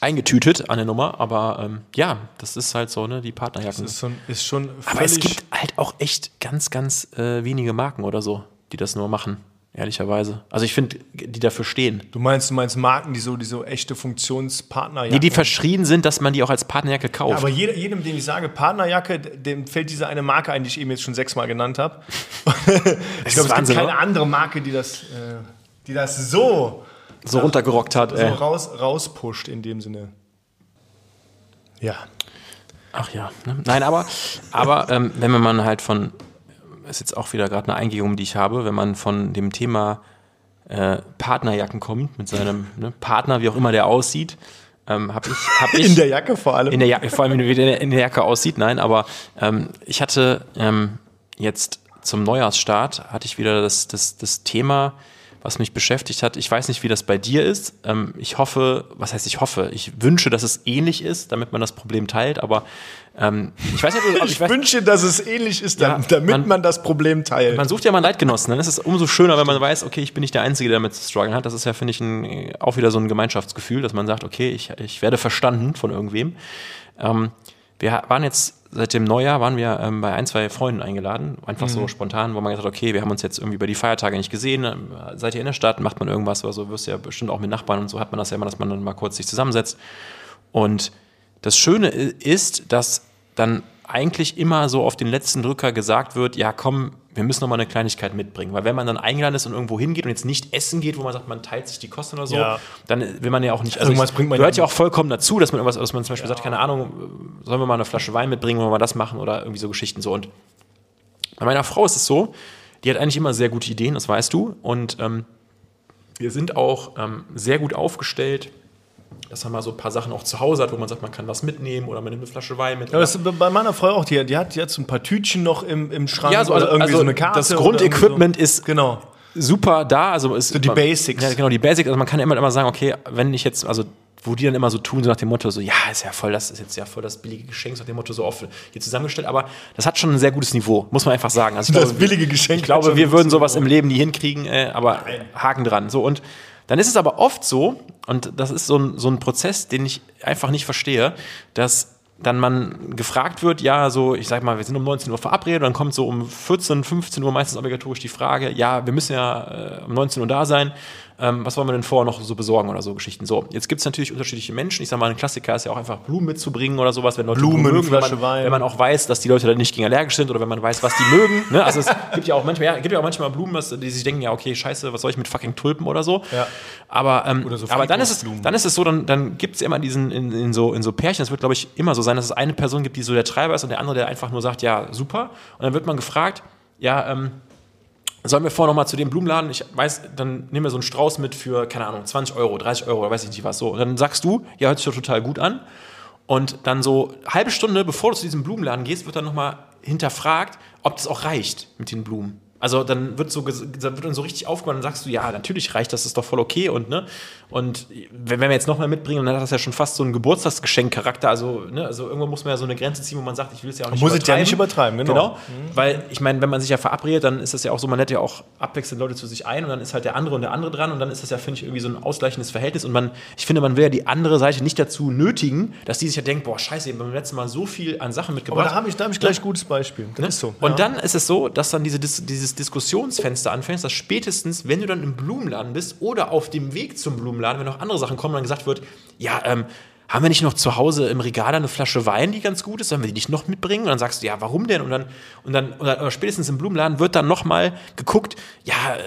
eingetütet an der Nummer. Aber ähm, ja, das ist halt so, ne, die Partnerjacken. ist schon, ist schon Aber es gibt halt auch echt ganz, ganz äh, wenige Marken oder so, die das nur machen, ehrlicherweise. Also ich finde, die dafür stehen. Du meinst, du meinst Marken, die so, die so echte Funktionspartner Die, die verschrien sind, dass man die auch als Partnerjacke kauft. Aber jeder, jedem, dem ich sage Partnerjacke, dem fällt diese eine Marke ein, die ich eben jetzt schon sechsmal genannt habe. ich glaube, es gibt keine oder? andere Marke, die das, äh, die das so, so runtergerockt hat. so Ey. raus, rauspusht in dem Sinne. Ja. Ach ja. Ne? Nein, aber, aber ähm, wenn man halt von, ist jetzt auch wieder gerade eine Eingebung, die ich habe, wenn man von dem Thema äh, Partnerjacken kommt, mit seinem ne, Partner, wie auch immer der aussieht, ähm, habe ich, hab ich In der Jacke vor allem. in der Jacke, vor allem wie der in der Jacke aussieht, nein, aber ähm, ich hatte ähm, jetzt zum Neujahrsstart hatte ich wieder das, das, das Thema, was mich beschäftigt hat. Ich weiß nicht, wie das bei dir ist. Ähm, ich hoffe, was heißt ich hoffe? Ich wünsche, dass es ähnlich ist, damit man das Problem teilt, aber ähm, ich weiß nicht, ob- ich, ich weiß, wünsche, dass es ähnlich ist, Ja, damit man- man, das Problem teilt. man sucht ja mal einen Leitgenossen, dann ist es umso schöner, wenn man weiß, okay, ich bin nicht der Einzige, der damit zu strugglen hat. Das ist ja, finde ich, ein, auch wieder so ein Gemeinschaftsgefühl, dass man sagt, okay, ich, ich werde verstanden von irgendwem. Ähm, wir waren jetzt seit dem Neujahr waren wir ähm, bei ein, zwei Freunden eingeladen, einfach so spontan, wo man gesagt hat, okay, wir haben uns jetzt irgendwie über die Feiertage nicht gesehen, ähm, seid ihr in der Stadt, macht man irgendwas oder so, wirst ja bestimmt auch mit Nachbarn und so hat man das ja immer, dass man dann mal kurz sich zusammensetzt. Und das Schöne ist, dass dann eigentlich immer so auf den letzten Drücker gesagt wird, ja komm, wir müssen noch mal eine Kleinigkeit mitbringen. Weil wenn man dann eingeladen ist und irgendwo hingeht und jetzt nicht essen geht, wo man sagt, man teilt sich die Kosten oder so, Ja. dann will man ja auch nicht. Also Irgendwas ich, bringt man gehört ja ja auch vollkommen dazu, dass man irgendwas, dass man zum Beispiel sagt, keine Ahnung, sollen wir mal eine Flasche Wein mitbringen, wollen wir mal das machen oder irgendwie so Geschichten so. Und bei meiner Frau ist es so, die hat eigentlich immer sehr gute Ideen, das weißt du. Und ähm, wir sind auch ähm, sehr gut aufgestellt, dass man mal so ein paar Sachen auch zu Hause hat, wo man sagt, man kann was mitnehmen oder man nimmt eine Flasche Wein mit. Ja, das ist bei meiner Frau auch, die, die hat jetzt so ein paar Tütchen noch im, im Schrank Ja, so, also- oder irgendwie also so eine Karte. das Grundequipment irgendwie ist- Genau. super da. Also ist So die Basics. Ja, genau, die Basics. Also man kann immer, immer sagen, okay, wenn ich jetzt, also wo die dann immer so tun, so nach dem Motto, so, ja, ist ja voll, das ist jetzt ja voll das billige Geschenk, so nach dem Motto so oft hier zusammengestellt, aber das hat schon ein sehr gutes Niveau, muss man einfach sagen. Also Das glaube, billige Geschenk Ich glaube, wir würden sowas im Leben nie hinkriegen, äh, aber Haken dran. So, und dann ist es aber oft so, und das ist so ein, so ein Prozess, den ich einfach nicht verstehe, dass dann man gefragt wird, ja, so, ich sag mal, wir sind um 19 Uhr verabredet, dann kommt so um 14, 15 Uhr meistens obligatorisch die Frage, ja, wir müssen ja äh, um 19 Uhr da sein, ähm, was wollen wir denn vorher noch so besorgen oder so Geschichten. So, jetzt gibt es natürlich unterschiedliche Menschen, ich sag mal, ein Klassiker ist ja auch einfach Blumen mitzubringen oder sowas, wenn Leute Blumen, mögen, wenn man, Wein. wenn man auch weiß, dass die Leute dann nicht gegen allergisch sind oder wenn man weiß, was die mögen. Ne? Also es gibt ja auch manchmal, ja, gibt ja auch manchmal Blumen, was- die sich denken, ja, okay, scheiße, was soll ich mit fucking Tulpen oder so. Ja. Aber, ähm, Oder so aber dann ist es, dann ist es so, dann, dann gibt es immer diesen, in, in, so, in so Pärchen, es wird, glaube ich, immer so sein, dass es eine Person gibt, die so der Treiber ist und der andere, der einfach nur sagt, ja, super. Und dann wird man gefragt, ja, ähm, sollen wir vorher noch mal zu dem Blumenladen? Ich weiß, dann nehmen wir so einen Strauß mit für, keine Ahnung, 20 Euro, 30 Euro weiß ich nicht was. So. Und dann sagst du, ja, hört sich doch total gut an. Und dann so halbe Stunde, bevor du zu diesem Blumenladen gehst, wird dann noch mal hinterfragt, ob das auch reicht mit den Blumen. Also dann wird so dann wird dann so richtig aufgemacht und dann sagst du, ja, natürlich reicht das, ist doch voll okay und ne und wenn, wenn wir jetzt noch mal mitbringen, dann hat das ja schon fast so einen Geburtstagsgeschenkcharakter. Also ne, also irgendwo muss man ja so eine Grenze ziehen, wo man sagt, ich will es ja auch nicht muss es ja nicht übertreiben, genau. genau. Weil ich meine, wenn man sich ja verabredet, dann ist das ja auch so, man lädt ja auch abwechselnd Leute zu sich ein und dann ist halt der andere und der andere dran und dann ist das ja, finde ich, irgendwie so ein ausgleichendes Verhältnis und man, ich finde, man will ja die andere Seite nicht dazu nötigen, dass die sich ja denkt, boah, scheiße, wir haben beim letzten Mal so viel an Sachen Aber mitgebracht. da habe ich, da hab ich gleich ein gutes Beispiel. Das ist so. Ne? Und ja. dann ist es so, dass dann diese, Dis dieses Diskussionsfenster anfängt, dass spätestens, wenn du dann im Blumenladen bist oder auf dem Weg zum Blumenladen, wenn noch andere Sachen kommen, dann gesagt wird, ja, ähm, haben wir nicht noch zu Hause im Regal eine Flasche Wein, die ganz gut ist? Sollen wir die nicht noch mitbringen? Und dann sagst du, ja, warum denn? Und dann, und dann, und dann oder spätestens im Blumenladen wird dann nochmal geguckt, ja, äh,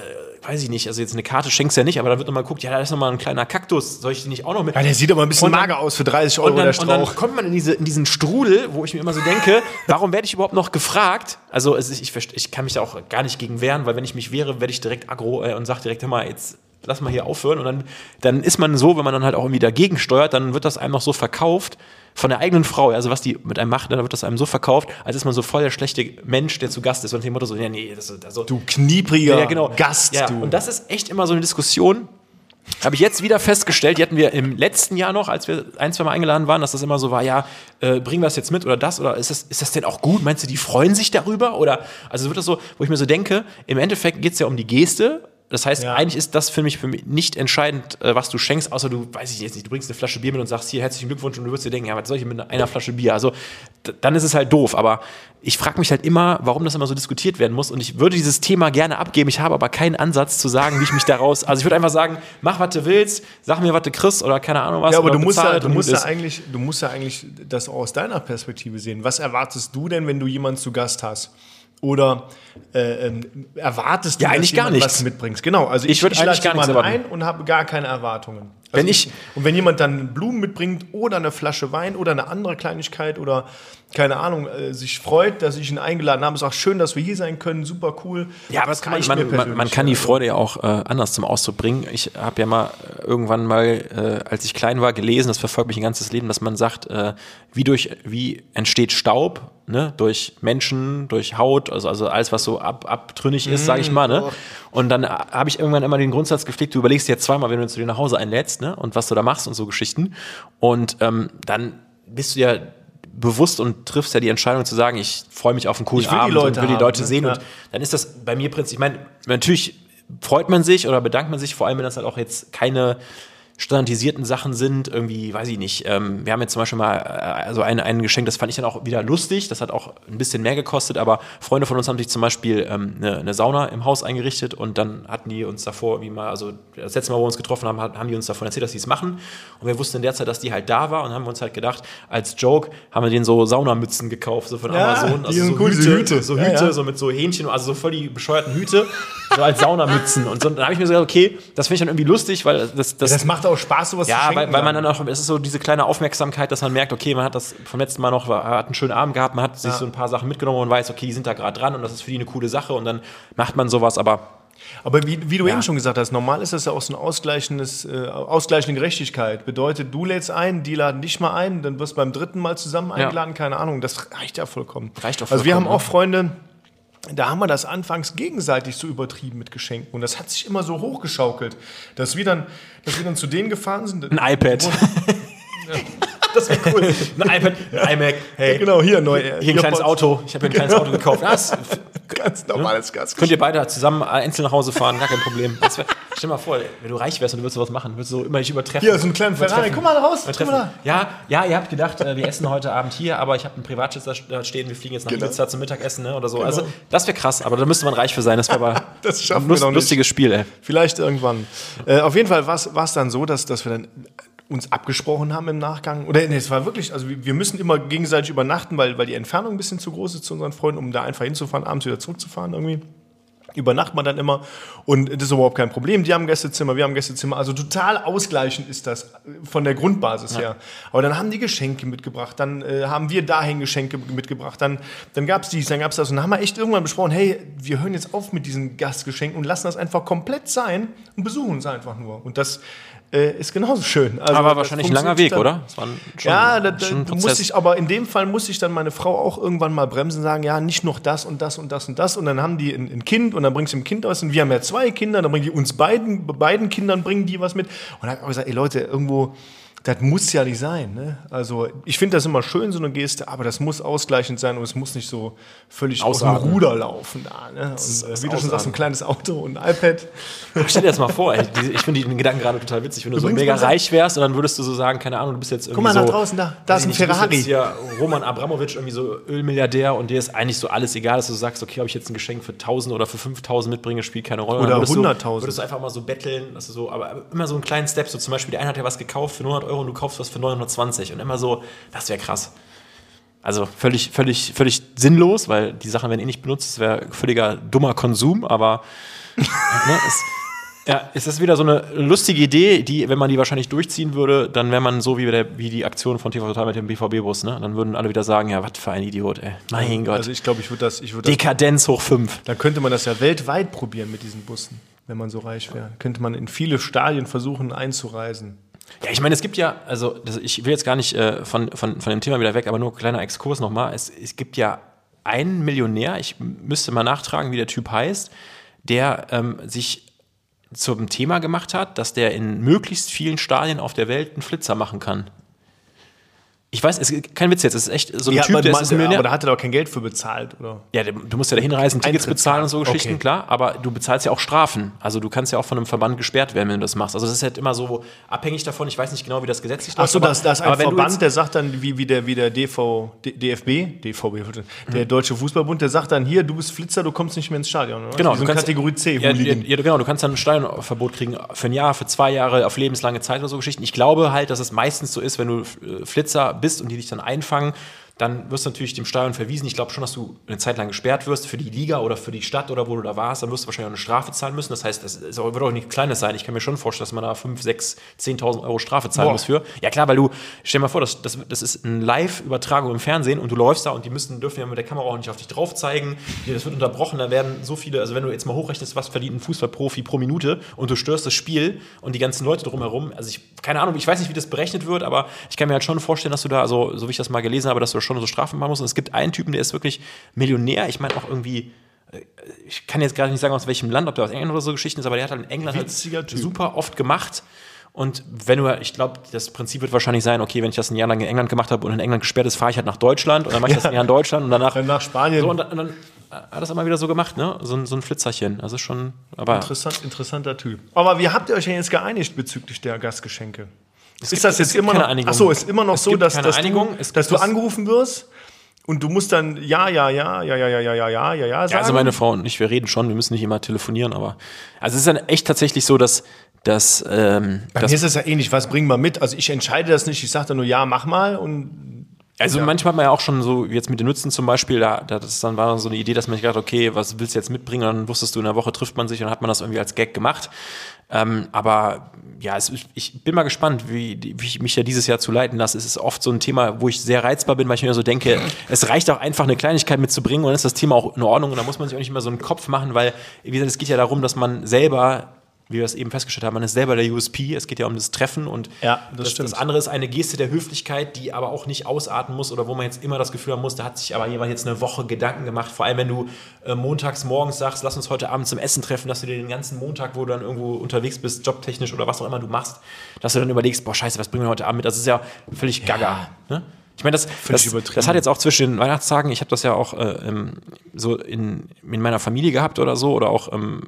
weiß ich nicht, also jetzt eine Karte schenkst du ja nicht, aber da wird nochmal geguckt, ja, da ist nochmal ein kleiner Kaktus, soll ich die nicht auch noch mit? ja, der sieht aber ein bisschen dann- mager aus für 30 Euro Und dann, der und dann Strauch. kommt man in, diese, in diesen Strudel, wo ich mir immer so denke, warum werde ich überhaupt noch gefragt? Also es ist, ich, verste- ich kann mich da auch gar nicht gegen wehren, weil wenn ich mich wehre, werde ich direkt aggro äh, und sage direkt, hör mal, jetzt lass mal hier aufhören. Und dann, dann ist man so, wenn man dann halt auch irgendwie dagegen steuert, dann wird das einem noch so verkauft von der eigenen Frau, also was die mit einem macht, dann wird das einem so verkauft, als ist man so voll der schlechte Mensch, der zu Gast ist und dem Motto so, ja, nee, das ist also, Du kniepriger ja, genau. Gast, ja, du. Und das ist echt immer so eine Diskussion. Habe ich jetzt wieder festgestellt, die hatten wir im letzten Jahr noch, als wir ein, zwei Mal eingeladen waren, dass das immer so war, ja, äh, bringen wir das jetzt mit oder das oder ist das, ist das denn auch gut? Meinst du, die freuen sich darüber? Oder also wird das so, wo ich mir so denke, im Endeffekt geht es ja um die Geste. Das heißt, Ja. eigentlich ist das für mich, für mich nicht entscheidend, äh, was du schenkst, außer du, weiß ich jetzt nicht, du bringst eine Flasche Bier mit und sagst hier herzlichen Glückwunsch und du wirst dir denken, ja, was soll ich mit einer Flasche Bier? Also dann ist es halt doof. Aber ich frage mich halt immer, warum das immer so diskutiert werden muss. Und ich würde dieses Thema gerne abgeben. Ich habe aber keinen Ansatz zu sagen, wie ich mich daraus. Also ich würde einfach sagen, mach was du willst, sag mir, was du kriegst oder keine Ahnung was. Ja, aber du musst ja, du musst ja eigentlich, du musst ja eigentlich das auch aus deiner Perspektive sehen. Was erwartest du denn, wenn du jemanden zu Gast hast? Oder äh, ähm, erwartest du, Ja, eigentlich gar nichts. was mitbringst? Genau, also Ich würd eigentlich lade gar nichts ein und habe gar keine Erwartungen. Wenn ich- und wenn jemand dann Blumen mitbringt oder eine Flasche Wein oder eine andere Kleinigkeit oder keine Ahnung, äh, sich freut, dass ich ihn eingeladen habe, sagt schön, dass wir hier sein können, super cool. Ja, aber es kann man, man, man, man kann die also. Freude ja auch äh, anders zum Ausdruck bringen. Ich habe ja mal äh, irgendwann mal, äh, als ich klein war, gelesen, das verfolgt mich ein ganzes Leben, dass man sagt, äh, wie durch wie entsteht Staub, ne, durch Menschen, durch Haut, also, also alles, was so ab, abtrünnig ist, sage ich mal, ne? Und dann äh, habe ich irgendwann immer den Grundsatz gepflegt, du überlegst dir jetzt zweimal, wenn du zu dir nach Hause einlädst, ne, und was du da machst und so Geschichten. Und ähm, dann bist du ja bewusst und triffst ja die Entscheidung zu sagen, ich freue mich auf einen coolen Ich will die Abend Leute und will die haben, Leute ne? sehen Ja. und dann ist das bei mir prinzipiell, ich meine, natürlich freut man sich oder bedankt man sich, vor allem wenn das halt auch jetzt keine standardisierten Sachen sind, irgendwie, weiß ich nicht. Ähm, wir haben jetzt zum Beispiel mal äh, also ein, ein Geschenk, das fand ich dann auch wieder lustig, das hat auch ein bisschen mehr gekostet, aber Freunde von uns haben sich zum Beispiel ähm, eine, eine Sauna im Haus eingerichtet und dann hatten die uns davor, wie mal, also das letzte Mal, wo wir uns getroffen haben, haben die uns davon erzählt, dass sie es machen und wir wussten in der Zeit, dass die halt da war und haben uns halt gedacht, als Joke haben wir denen so Saunamützen gekauft, so von Ja, Amazon, die sind cool, diese Hüte. so Ja, Hüte, ja. so mit so Hähnchen, also so voll die bescheuerten Hüte, so als Saunamützen und so. Dann habe ich mir so gedacht, okay, das finde ich dann irgendwie lustig, weil das, das, Das macht auch Spaß, sowas zu ja, schenken. weil, weil man dann auch, es ist so diese kleine Aufmerksamkeit, dass man merkt, okay, man hat das vom letzten Mal noch, hat einen schönen Abend gehabt, man hat sich Ja. so ein paar Sachen mitgenommen und weiß, okay, die sind da gerade dran und das ist für die eine coole Sache und dann macht man sowas, aber Aber wie, wie du Ja. eben schon gesagt hast, normal ist das ja auch so ein ausgleichendes, äh, ausgleichende Gerechtigkeit. Bedeutet, du lädst ein, die laden dich mal ein, dann wirst du beim dritten Mal zusammen eingeladen, keine Ahnung. Das reicht ja vollkommen. Reicht doch Also wir haben vollkommen, auch Freunde, da haben wir das anfangs gegenseitig so übertrieben mit Geschenken. Und das hat sich immer so hochgeschaukelt, dass wir dann, dass wir dann zu denen gefahren sind. ein iPad. Das wäre cool. Ein iPad, ein iMac, hey, Genau, hier neu. hier ein kleines Auto. Ich habe mir ein kleines Auto gekauft. Das Ganz normales Gas. könnt ihr beide zusammen einzeln nach Hause fahren, gar kein Problem. Wär, stell dir mal vor, wenn du reich wärst und du würdest sowas machen, würdest du so immer dich übertreffen. Hier, so einen kleinen Ferrari. Guck mal raus, guck mal. Ja, ja, ihr habt gedacht, äh, wir essen heute Abend hier, aber ich habe einen Privatjet da- stehen, wir fliegen jetzt nach Genau. Ibiza zum Mittagessen ne, oder so. Also das wäre krass, aber da müsste man reich für sein. Das wäre aber Das ein nicht. lustiges Spiel, ey. Vielleicht irgendwann. Äh, auf jeden Fall war es dann so, dass, dass wir dann uns abgesprochen haben im Nachgang. Oder nee, es war wirklich, also wir müssen immer gegenseitig übernachten, weil, weil die Entfernung ein bisschen zu groß ist zu unseren Freunden, um da einfach hinzufahren, abends wieder zurückzufahren irgendwie. Übernachten wir dann immer und das ist überhaupt kein Problem. Die haben Gästezimmer, wir haben Gästezimmer. Also total ausgleichend ist das äh, von der Grundbasis her. Aber dann haben die Geschenke mitgebracht, dann äh, haben wir dahin Geschenke mitgebracht, dann, dann gab es dies, dann gab es das. Und dann haben wir echt irgendwann besprochen, hey, wir hören jetzt auf mit diesen Gastgeschenken und lassen das einfach komplett sein und besuchen uns einfach nur. Und das äh, ist genauso schön. Also, Aber wahrscheinlich ein langer Weg, dann- oder? Ein- ja, da, da ein muss ich, aber in dem Fall muss ich dann meine Frau auch irgendwann mal bremsen und sagen, ja, nicht noch das und das und das und das. Und dann haben die ein, ein Kind und dann bringst du dem Kind was. Und wir haben ja zwei Kinder, dann bringen die uns beiden, beiden Kindern bringen die was mit. Und dann habe ich gesagt, ey Leute, irgendwo, das muss ja nicht sein. Ne? Also ich finde das immer schön, so eine Geste, aber das muss ausgleichend sein und es muss nicht so völlig aus dem Ausatmen. Ruder laufen da. Ne? Und, äh, wie du schon sagst, ein kleines Auto und ein iPad. Stell dir das mal vor, ey, ich finde den Gedanken gerade total witzig, wenn du so Übrigens, mega reich wärst und dann würdest du so sagen, keine Ahnung, du bist jetzt irgendwie Guck mal so, nach draußen, da, da ist ein ich nicht, du Ferrari. Jetzt hier Roman Abramowitsch, irgendwie so Ölmilliardär und dir ist eigentlich so alles egal, dass du sagst, okay, ob ich jetzt ein Geschenk für 1000 oder für 5000 mitbringe, spielt keine Rolle. Oder Dann würdest du- 100.000. Würdest du einfach mal so betteln, dass du so, aber immer so einen kleinen Step, so zum Beispiel, der eine hat ja was gekauft für 900 Euro und du kaufst was für 920 und immer so, das wäre krass. Also völlig, völlig, völlig sinnlos, weil die Sachen werden eh nicht benutzt, es wäre völliger dummer Konsum, aber ne, es, ja, es ist wieder so eine lustige Idee, die, wenn man die wahrscheinlich durchziehen würde, dann wäre man so wie, der, wie die Aktion von TV Total mit dem BVB-Bus, ne? Dann würden alle wieder sagen, ja, was für ein Idiot, ey. Mein Gott. Also ich glaube, ich würde das, ich würde das Dekadenz hoch 5. Dann könnte man das ja weltweit probieren mit diesen Bussen, wenn man so reich wäre. Könnte man in viele Stadien versuchen einzureisen. Ja, ich meine, es gibt ja, also das, ich will jetzt gar nicht äh, von, von, von dem Thema wieder weg, aber nur ein kleiner Exkurs nochmal. Es, es gibt ja einen Millionär, ich müsste mal nachtragen, wie der Typ heißt, der ähm, sich zum Thema gemacht hat, dass der in möglichst vielen Stadien auf der Welt einen Flitzer machen kann. Ich weiß, es ist kein Witz jetzt, es ist echt so ein Typ, aber, der man- ist ein Millionär. aber da hat er doch kein Geld für bezahlt, oder? Ja, du musst ja da hinreisen, Tickets Eintritt bezahlen und so. Geschichten, Okay. klar, aber du bezahlst ja auch Strafen. Also du kannst ja auch von einem Verband gesperrt werden, wenn du das machst. Also das ist halt immer so abhängig davon, ich weiß nicht genau, wie das gesetzlich Ach so, aber- das, das ist ein Verband, der sagt dann, wie, wie der, wie der DV, DFB, DVB, der Deutsche Fußballbund, der sagt dann, hier, du bist Flitzer, du kommst nicht mehr ins Stadion. Oder? Genau, Wie so du kannst- Kategorie C, ja, ja, ja, genau, du kannst dann ein Stadionverbot kriegen für ein Jahr, für zwei Jahre, auf lebenslange Zeit oder so Geschichten. Ich glaube halt, dass es meistens so ist, wenn du äh, Flitzer bist und die dich dann einfangen, dann wirst du natürlich dem Stadion verwiesen. Ich glaube schon, dass du eine Zeit lang gesperrt wirst für die Liga oder für die Stadt oder wo du da warst. Dann wirst du wahrscheinlich auch eine Strafe zahlen müssen. Das heißt, das ist auch, wird auch nichts Kleines sein. Ich kann mir schon vorstellen, dass man da 5, 6, 10.000 Euro Strafe zahlen Boah. muss für. Ja klar, weil du, stell dir mal vor, das, das, das ist eine Live-Übertragung im Fernsehen und du läufst da und die müssen, dürfen ja mit der Kamera auch nicht auf dich drauf zeigen. Das wird unterbrochen, da werden so viele, also wenn du jetzt mal hochrechnest, was verdient ein Fußballprofi pro Minute und du störst das Spiel und die ganzen Leute drumherum, also ich, keine Ahnung, ich weiß nicht, wie das berechnet wird, aber ich kann mir halt schon vorstellen, dass du da, also so wie ich das mal gelesen habe, dass du schon so Strafen machen musst. Und es gibt einen Typen, der ist wirklich Millionär, ich meine auch irgendwie, äh, ich kann jetzt gerade nicht sagen, aus welchem Land, ob der aus England oder so Geschichten ist, aber der hat halt in England halt super oft gemacht. Und wenn du, ich glaube, das Prinzip wird wahrscheinlich sein, okay, wenn ich das ein Jahr lang in England gemacht habe und in England gesperrt ist, fahre ich halt nach Deutschland und dann mache ich das ein Jahr in Deutschland und danach Dann nach Spanien. so, und dann, und dann hat das immer wieder so gemacht, ne? So, ein- so ein Flitzerchen. Also schon, aber Interessant, interessanter Typ. Aber wie habt ihr euch denn jetzt geeinigt bezüglich der Gastgeschenke? Ist das jetzt immer noch? Einigung. Achso, ist immer noch so, dass, dass, Einigung. du, dass du das- angerufen wirst und du musst dann ja, ja, ja, ja, ja, ja, ja, ja, ja, ja, ja sagen. Ja, also meine Frau und ich, wir reden schon, wir müssen nicht immer telefonieren, aber also es ist dann echt tatsächlich so, dass, dass, ähm, Bei dass mir ist es ja ähnlich. Was bringen wir mit? Also ich entscheide das nicht. Ich sage dann nur ja, mach mal und Also Ja. manchmal hat man ja auch schon so, jetzt mit den Nützen zum Beispiel, da, da das dann war dann so eine Idee, dass man sich gedacht, okay, was willst du jetzt mitbringen? Und dann wusstest du, in der Woche trifft man sich und hat man das irgendwie als Gag gemacht. Ähm, aber ja, es, ich bin mal gespannt, wie, wie ich mich ja dieses Jahr zu leiten lasse. Es ist oft so ein Thema, wo ich sehr reizbar bin, weil ich mir so denke, es reicht auch einfach eine Kleinigkeit mitzubringen und dann ist das Thema auch in Ordnung und da muss man sich auch nicht mehr so einen Kopf machen, weil, wie gesagt, es geht ja darum, dass man selber wie wir es eben festgestellt haben, man ist selber der USP, es geht ja um das Treffen und Ja, das das, das andere ist eine Geste der Höflichkeit, die aber auch nicht ausarten muss oder wo man jetzt immer das Gefühl haben muss, da hat sich aber jemand jetzt eine Woche Gedanken gemacht. Vor allem, wenn du äh, montags morgens sagst, lass uns heute Abend zum Essen treffen, dass du dir den ganzen Montag, wo du dann irgendwo unterwegs bist, jobtechnisch oder was auch immer du machst, dass du dann überlegst, boah, scheiße, was bringen wir heute Abend mit? Das ist ja völlig gaga. Ne? Ich meine, das, das, das hat jetzt auch zwischen den Weihnachtstagen, ich habe das ja auch äh, so in, in meiner Familie gehabt oder so, oder auch, ähm,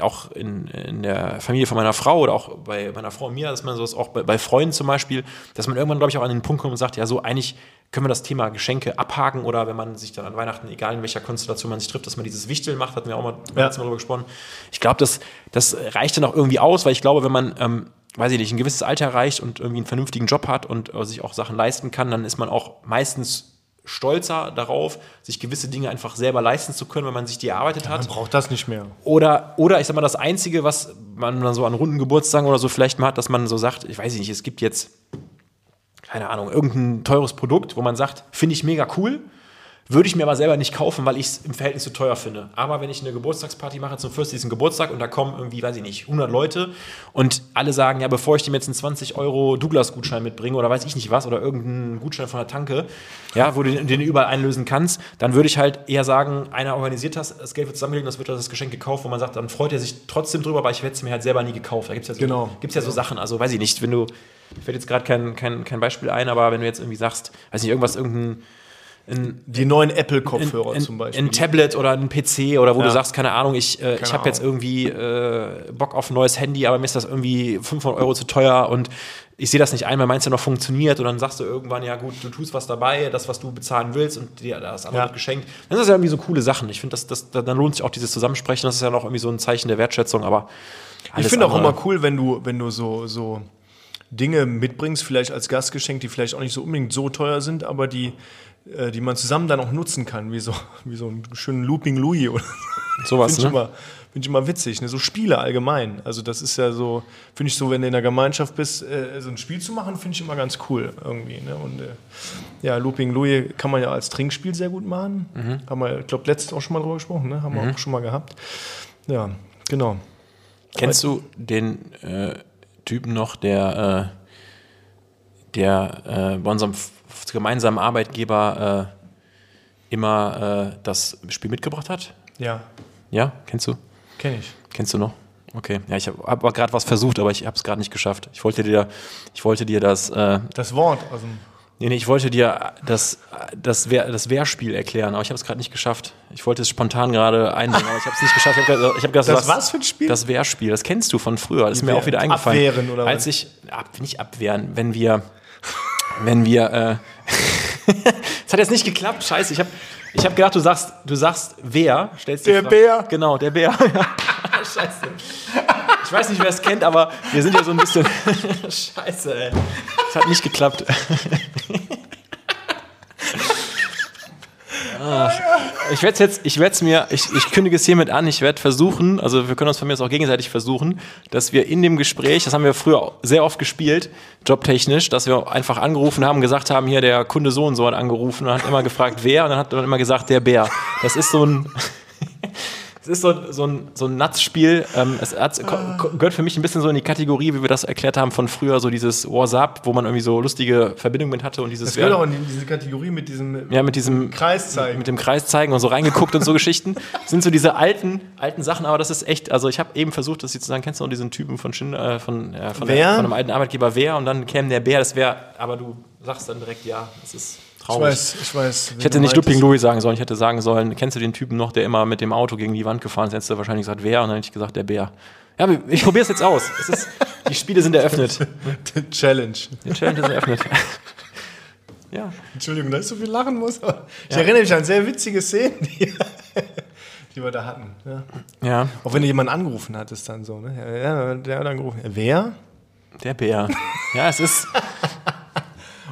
auch in, in der Familie von meiner Frau oder auch bei meiner Frau und mir, dass man sowas auch bei, bei Freunden zum Beispiel, dass man irgendwann, glaube ich, auch an den Punkt kommt und sagt, ja, so eigentlich können wir das Thema Geschenke abhaken oder wenn man sich dann an Weihnachten, egal in welcher Konstellation man sich trifft, dass man dieses Wichteln macht, hatten wir auch mal, Ja. Mal drüber gesprochen. Ich glaube, das, das reicht dann auch irgendwie aus, weil ich glaube, wenn man, ähm, weiß ich nicht, ein gewisses Alter erreicht und irgendwie einen vernünftigen Job hat und äh, sich auch Sachen leisten kann, dann ist man auch meistens stolzer darauf, sich gewisse Dinge einfach selber leisten zu können, wenn man sich die erarbeitet hat. man braucht das nicht mehr. Oder, oder ich sag mal, das Einzige, was man dann so an runden Geburtstagen oder so vielleicht mal hat, dass man so sagt, ich weiß nicht, es gibt jetzt, keine Ahnung, irgendein teures Produkt, wo man sagt, finde ich mega cool, würde ich mir aber selber nicht kaufen, weil ich es im Verhältnis zu teuer finde. Aber wenn ich eine Geburtstagsparty mache zum 40. Geburtstag und da kommen irgendwie, weiß ich nicht, 100 Leute und alle sagen, ja, bevor ich dem jetzt einen 20 Euro Douglas-Gutschein mitbringe oder weiß ich nicht was oder irgendeinen Gutschein von der Tanke, ja, wo du den, den überall einlösen kannst, dann würde ich halt eher sagen, einer organisiert das, das Geld wird zusammengelegt, das wird das Geschenk gekauft, wo man sagt, dann freut er sich trotzdem drüber, aber ich hätte es mir halt selber nie gekauft. Da gibt es ja so, Genau. gibt's ja so Sachen, also weiß ich nicht, wenn du, fällt jetzt gerade kein, kein, kein Beispiel ein, aber wenn du jetzt irgendwie sagst, weiß nicht, irgendwas, irgendein Die neuen Apple-Kopfhörer ein, zum Beispiel. ein Tablet oder ein PC oder wo Ja. du sagst, keine Ahnung, ich, äh, ich habe jetzt irgendwie äh, Bock auf ein neues Handy, aber mir ist das irgendwie 500 Euro zu teuer und ich sehe das nicht ein, weil meins ja noch funktioniert und dann sagst du irgendwann, ja gut, du tust was dabei, das, was du bezahlen willst und dir das andere Ja. wird geschenkt. Dann ist das ja irgendwie so coole Sachen. Ich finde, das, das, dann lohnt sich auch dieses Zusammensprechen, das ist ja noch irgendwie so ein Zeichen der Wertschätzung, aber Ich finde auch immer cool, wenn du, wenn du so, so Dinge mitbringst, vielleicht als Gastgeschenk, die vielleicht auch nicht so unbedingt so teuer sind, aber die, die man zusammen dann auch nutzen kann, wie so, wie so einen schönen Looping Louis oder sowas, Finde ich, ne? immer, find ich immer witzig, ne? so Spiele allgemein. Also das ist ja so, finde ich so, wenn du in der Gemeinschaft bist, äh, so ein Spiel zu machen, finde ich immer ganz cool irgendwie. Ne? Und äh, ja, Looping Louis kann man ja als Trinkspiel sehr gut machen. Mhm. Haben wir, ich glaube, letztens auch schon mal drüber gesprochen, ne? haben wir auch schon mal gehabt. Ja, genau. Kennst du den äh, Typen noch, der, äh, der äh, bei unserem gemeinsamen Arbeitgeber äh, immer äh, das Spiel mitgebracht hat? Ja, Ja, kennst du? kenne ich. Kennst du noch? Okay, ja, ich habe hab gerade was versucht, aber ich habe es gerade nicht geschafft. Ich wollte dir, ich wollte dir das, äh, Das Wort aus dem nee, nee, ich wollte dir das, das, Wehr, das Wehrspiel erklären, aber ich habe es gerade nicht geschafft. Ich wollte es spontan gerade einbringen, aber ich habe es nicht geschafft. Ich hab gedacht, du Das sagst- was für ein Spiel? Das Wehrspiel, das kennst du von früher. Das ist mir auch wieder eingefallen. Abwehren oder Als was? ich, ab, nicht abwehren, wenn wir, wenn wir, äh, es hat jetzt nicht geklappt, scheiße. Ich habe ich hab gedacht, du sagst, du sagst wer, stellst Der Frage- Bär. Genau, der Bär. scheiße. Ich weiß nicht, wer es kennt, aber wir sind ja so ein bisschen, scheiße, ey. Es hat nicht geklappt. Ich werde jetzt, ich werde mir, ich, ich kündige es hiermit an, ich werde versuchen, also wir können uns von mir aus auch gegenseitig versuchen, dass wir in dem Gespräch, das haben wir früher sehr oft gespielt, jobtechnisch, dass wir einfach angerufen haben, gesagt haben, hier der Kunde so und so hat angerufen und hat immer gefragt, wer, und dann hat man immer gesagt, der Bär. Das ist so ein, es ist so, so ein, so ein Nutzspiel. Ähm, es hat, gehört für mich ein bisschen so in die Kategorie, wie wir das erklärt haben von früher, so dieses WhatsApp, wo man irgendwie so lustige Verbindungen mit hatte und dieses. Das gehört auch in diese Kategorie mit diesem, ja, mit diesem Kreiszeigen. Mit dem Kreiszeigen und so reingeguckt und so Geschichten. Das sind so diese alten, alten Sachen, aber das ist echt, also ich habe eben versucht, das zu sagen, kennst du noch diesen Typen von Schinder, äh, von, äh, von, der, von einem alten Arbeitgeber Wer und dann käme der Bär, das wäre, aber du sagst dann direkt ja, das ist. Traurig. Ich weiß, ich weiß. Ich hätte nicht Looping Louis sagen sollen, ich hätte sagen sollen, kennst du den Typen noch, der immer mit dem Auto gegen die Wand gefahren ist? Hättest du wahrscheinlich gesagt, wer? Und dann hätte ich gesagt, der Bär. Ja, ich probiere es jetzt aus. Es ist, die Spiele sind eröffnet. Challenge. Die Challenge ist eröffnet. ja. Entschuldigung, dass ich so viel lachen muss. Ich ja. erinnere mich an sehr witzige Szenen, die, die wir da hatten. Ja. ja. Auch wenn du jemanden angerufen hattest, dann so. Ne? Ja, der hat angerufen. Wer? Der Bär. Ja, es ist.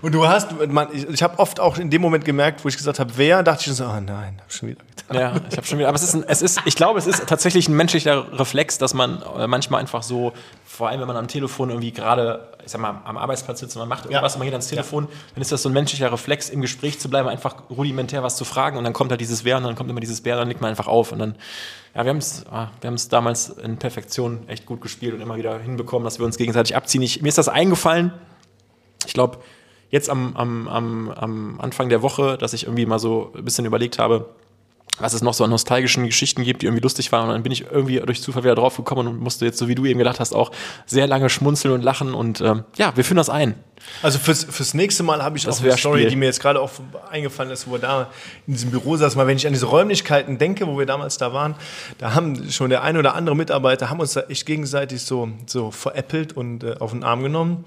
Und du hast, man, ich, ich habe oft auch in dem Moment gemerkt, wo ich gesagt habe, wer, dachte ich so, oh nein, hab schon wieder getan. Ja, ich habe schon wieder, aber es ist, ein, es ist, ich glaube, es ist tatsächlich ein menschlicher Reflex, dass man äh, manchmal einfach so, vor allem wenn man am Telefon irgendwie gerade, ich sag mal, am Arbeitsplatz sitzt und man macht irgendwas ja. und man geht ans Telefon, ja. dann ist das so ein menschlicher Reflex, im Gespräch zu bleiben, einfach rudimentär was zu fragen und dann kommt halt dieses Wer und dann kommt immer dieses Wer, dann legt man einfach auf und dann, ja, wir haben es ah, wir haben's damals in Perfektion echt gut gespielt und immer wieder hinbekommen, dass wir uns gegenseitig abziehen. Ich, mir ist das eingefallen, ich glaube, jetzt am, am, am, am Anfang der Woche, dass ich irgendwie mal so ein bisschen überlegt habe, was es noch so an nostalgischen Geschichten gibt, die irgendwie lustig waren. Und dann bin ich irgendwie durch Zufall wieder drauf gekommen und musste jetzt, so wie du eben gedacht hast, auch sehr lange schmunzeln und lachen. Und ähm, ja, wir führen das ein. Also fürs, fürs nächste Mal habe ich das auch eine Story, Spiel. die mir jetzt gerade auch eingefallen ist, wo wir da in diesem Büro saßen. Mal, wenn ich an diese Räumlichkeiten denke, wo wir damals da waren, da haben schon der ein oder andere Mitarbeiter haben uns da echt gegenseitig so, so veräppelt und äh, auf den Arm genommen.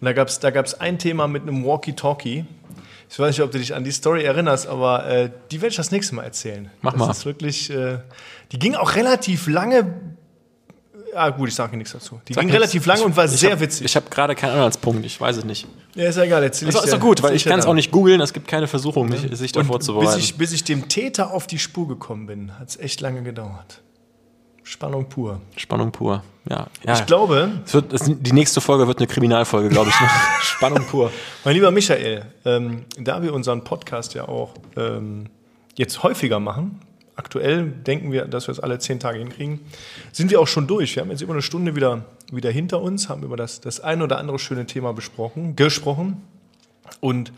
Und da gab es da gab's ein Thema mit einem Walkie-Talkie. Ich weiß nicht, ob du dich an die Story erinnerst, aber äh, die werde ich das nächste Mal erzählen. Mach das mal. Ist wirklich, äh, die ging auch relativ lange. Ah, gut, ich sage nichts dazu. Die Sag ging nichts. relativ lange und war ich sehr hab, witzig. Ich habe gerade keinen Anhaltspunkt, ich weiß es nicht. Ja, ist ja egal, erzähl ist, ist doch gut, weil ich kann es auch nicht googeln, es gibt keine Versuchung, mich, sich davor zu bereiten. Bis ich, bis ich dem Täter auf die Spur gekommen bin, hat es echt lange gedauert. Spannung pur. Spannung pur, ja. ja. Ich glaube. Es wird, es, die nächste Folge wird eine Kriminalfolge, glaube ich. Spannung pur. Mein lieber Michael, ähm, da wir unseren Podcast ja auch ähm, jetzt häufiger machen, aktuell denken wir, dass wir es alle zehn Tage hinkriegen, sind wir auch schon durch. Wir haben jetzt über eine Stunde wieder, wieder hinter uns, haben über das, das ein oder andere schöne Thema besprochen, gesprochen. Und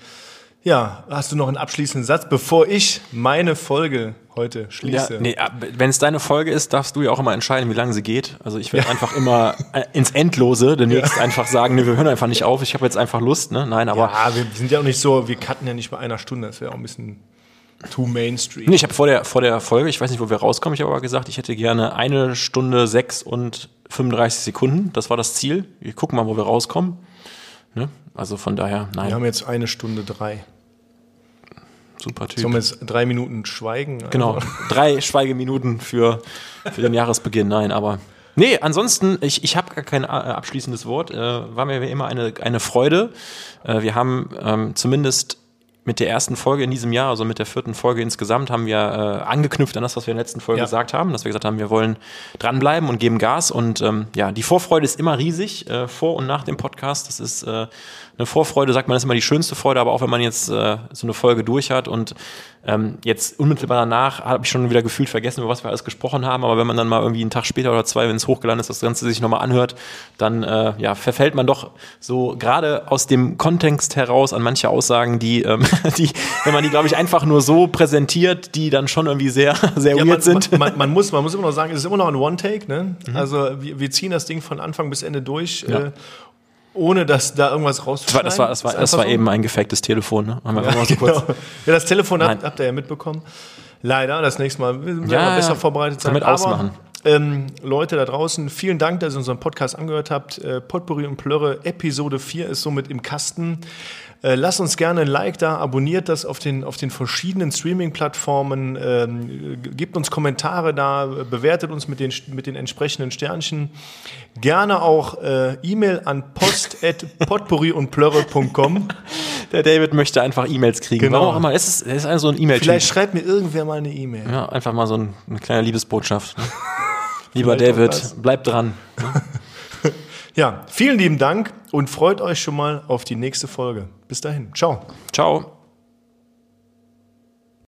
ja, hast du noch einen abschließenden Satz, bevor ich meine Folge heute schließe? Ja, nee, wenn es deine Folge ist, darfst du ja auch immer entscheiden, wie lange sie geht. Also ich werde ja. einfach immer äh, ins Endlose demnächst ja. einfach sagen, nee, wir hören einfach nicht auf, ich habe jetzt einfach Lust, ne? Nein, aber. Ja, wir sind ja auch nicht so, wir cutten ja nicht bei einer Stunde, das wäre auch ein bisschen too mainstream. Nee, ich habe vor der, vor der Folge, ich weiß nicht, wo wir rauskommen, ich habe aber gesagt, ich hätte gerne eine Stunde sechs und 35 Sekunden. Das war das Ziel. Wir gucken mal, wo wir rauskommen. Ne? Also von daher, nein. Wir haben jetzt eine Stunde drei. Super Typ. Sollen wir jetzt drei Minuten schweigen? Genau, also. drei Schweigeminuten für, für den Jahresbeginn. Nein, aber Nee, ansonsten, ich, ich habe gar kein äh, abschließendes Wort. Äh, war mir wie immer eine, eine Freude. Äh, wir haben ähm, zumindest mit der ersten Folge in diesem Jahr, also mit der vierten Folge insgesamt, haben wir äh, angeknüpft an das, was wir in der letzten Folge ja. gesagt haben, dass wir gesagt haben, wir wollen dranbleiben und geben Gas. Und ähm, ja, die Vorfreude ist immer riesig, äh, vor und nach dem Podcast. Das ist äh, eine Vorfreude, sagt man, ist immer die schönste Freude, aber auch wenn man jetzt äh, so eine Folge durch hat und ähm, jetzt unmittelbar danach habe ich schon wieder gefühlt vergessen, über was wir alles gesprochen haben, aber wenn man dann mal irgendwie einen Tag später oder zwei, wenn es hochgeladen ist, das Ganze sich nochmal anhört, dann äh, ja, verfällt man doch so gerade aus dem Kontext heraus an manche Aussagen, die, ähm, die wenn man die, glaube ich, einfach nur so präsentiert, die dann schon irgendwie sehr, sehr ja, weird man, sind. Man, man, muss, man muss immer noch sagen, es ist immer noch ein One-Take, ne? Mhm. Also wir, wir, ziehen das Ding von Anfang bis Ende durch. Ja. Äh, ohne dass da irgendwas rauszuschneiden. Das war, das war, das war, das war so? eben ein gefaktes Telefon. Ne? Haben wir ja, so genau. ja, das Telefon habt, habt, ihr ja mitbekommen. Leider, das nächste Mal werden wir ja, besser vorbereitet sein. Damit ausmachen. Ähm, Leute da draußen, vielen Dank, dass ihr unseren Podcast angehört habt. Äh, Potpourri und Plörre, Episode 4 ist somit im Kasten. Äh, Lasst uns gerne ein Like da, abonniert das auf den, auf den verschiedenen Streaming-Plattformen, ähm, gebt uns Kommentare da, bewertet uns mit den, mit den entsprechenden Sternchen. Gerne auch äh, E-Mail an post.potpourriundplörre.com. Der David möchte einfach E-Mails kriegen. Genau. Warum auch immer. Es ist, es ist so ein E-Mail. Vielleicht schreibt mir irgendwer mal eine E-Mail. Ja, einfach mal so ein, eine kleine Liebesbotschaft. Lieber Vielleicht David, bleib dran. Ja, vielen lieben Dank und freut euch schon mal auf die nächste Folge. Bis dahin. Ciao. Ciao.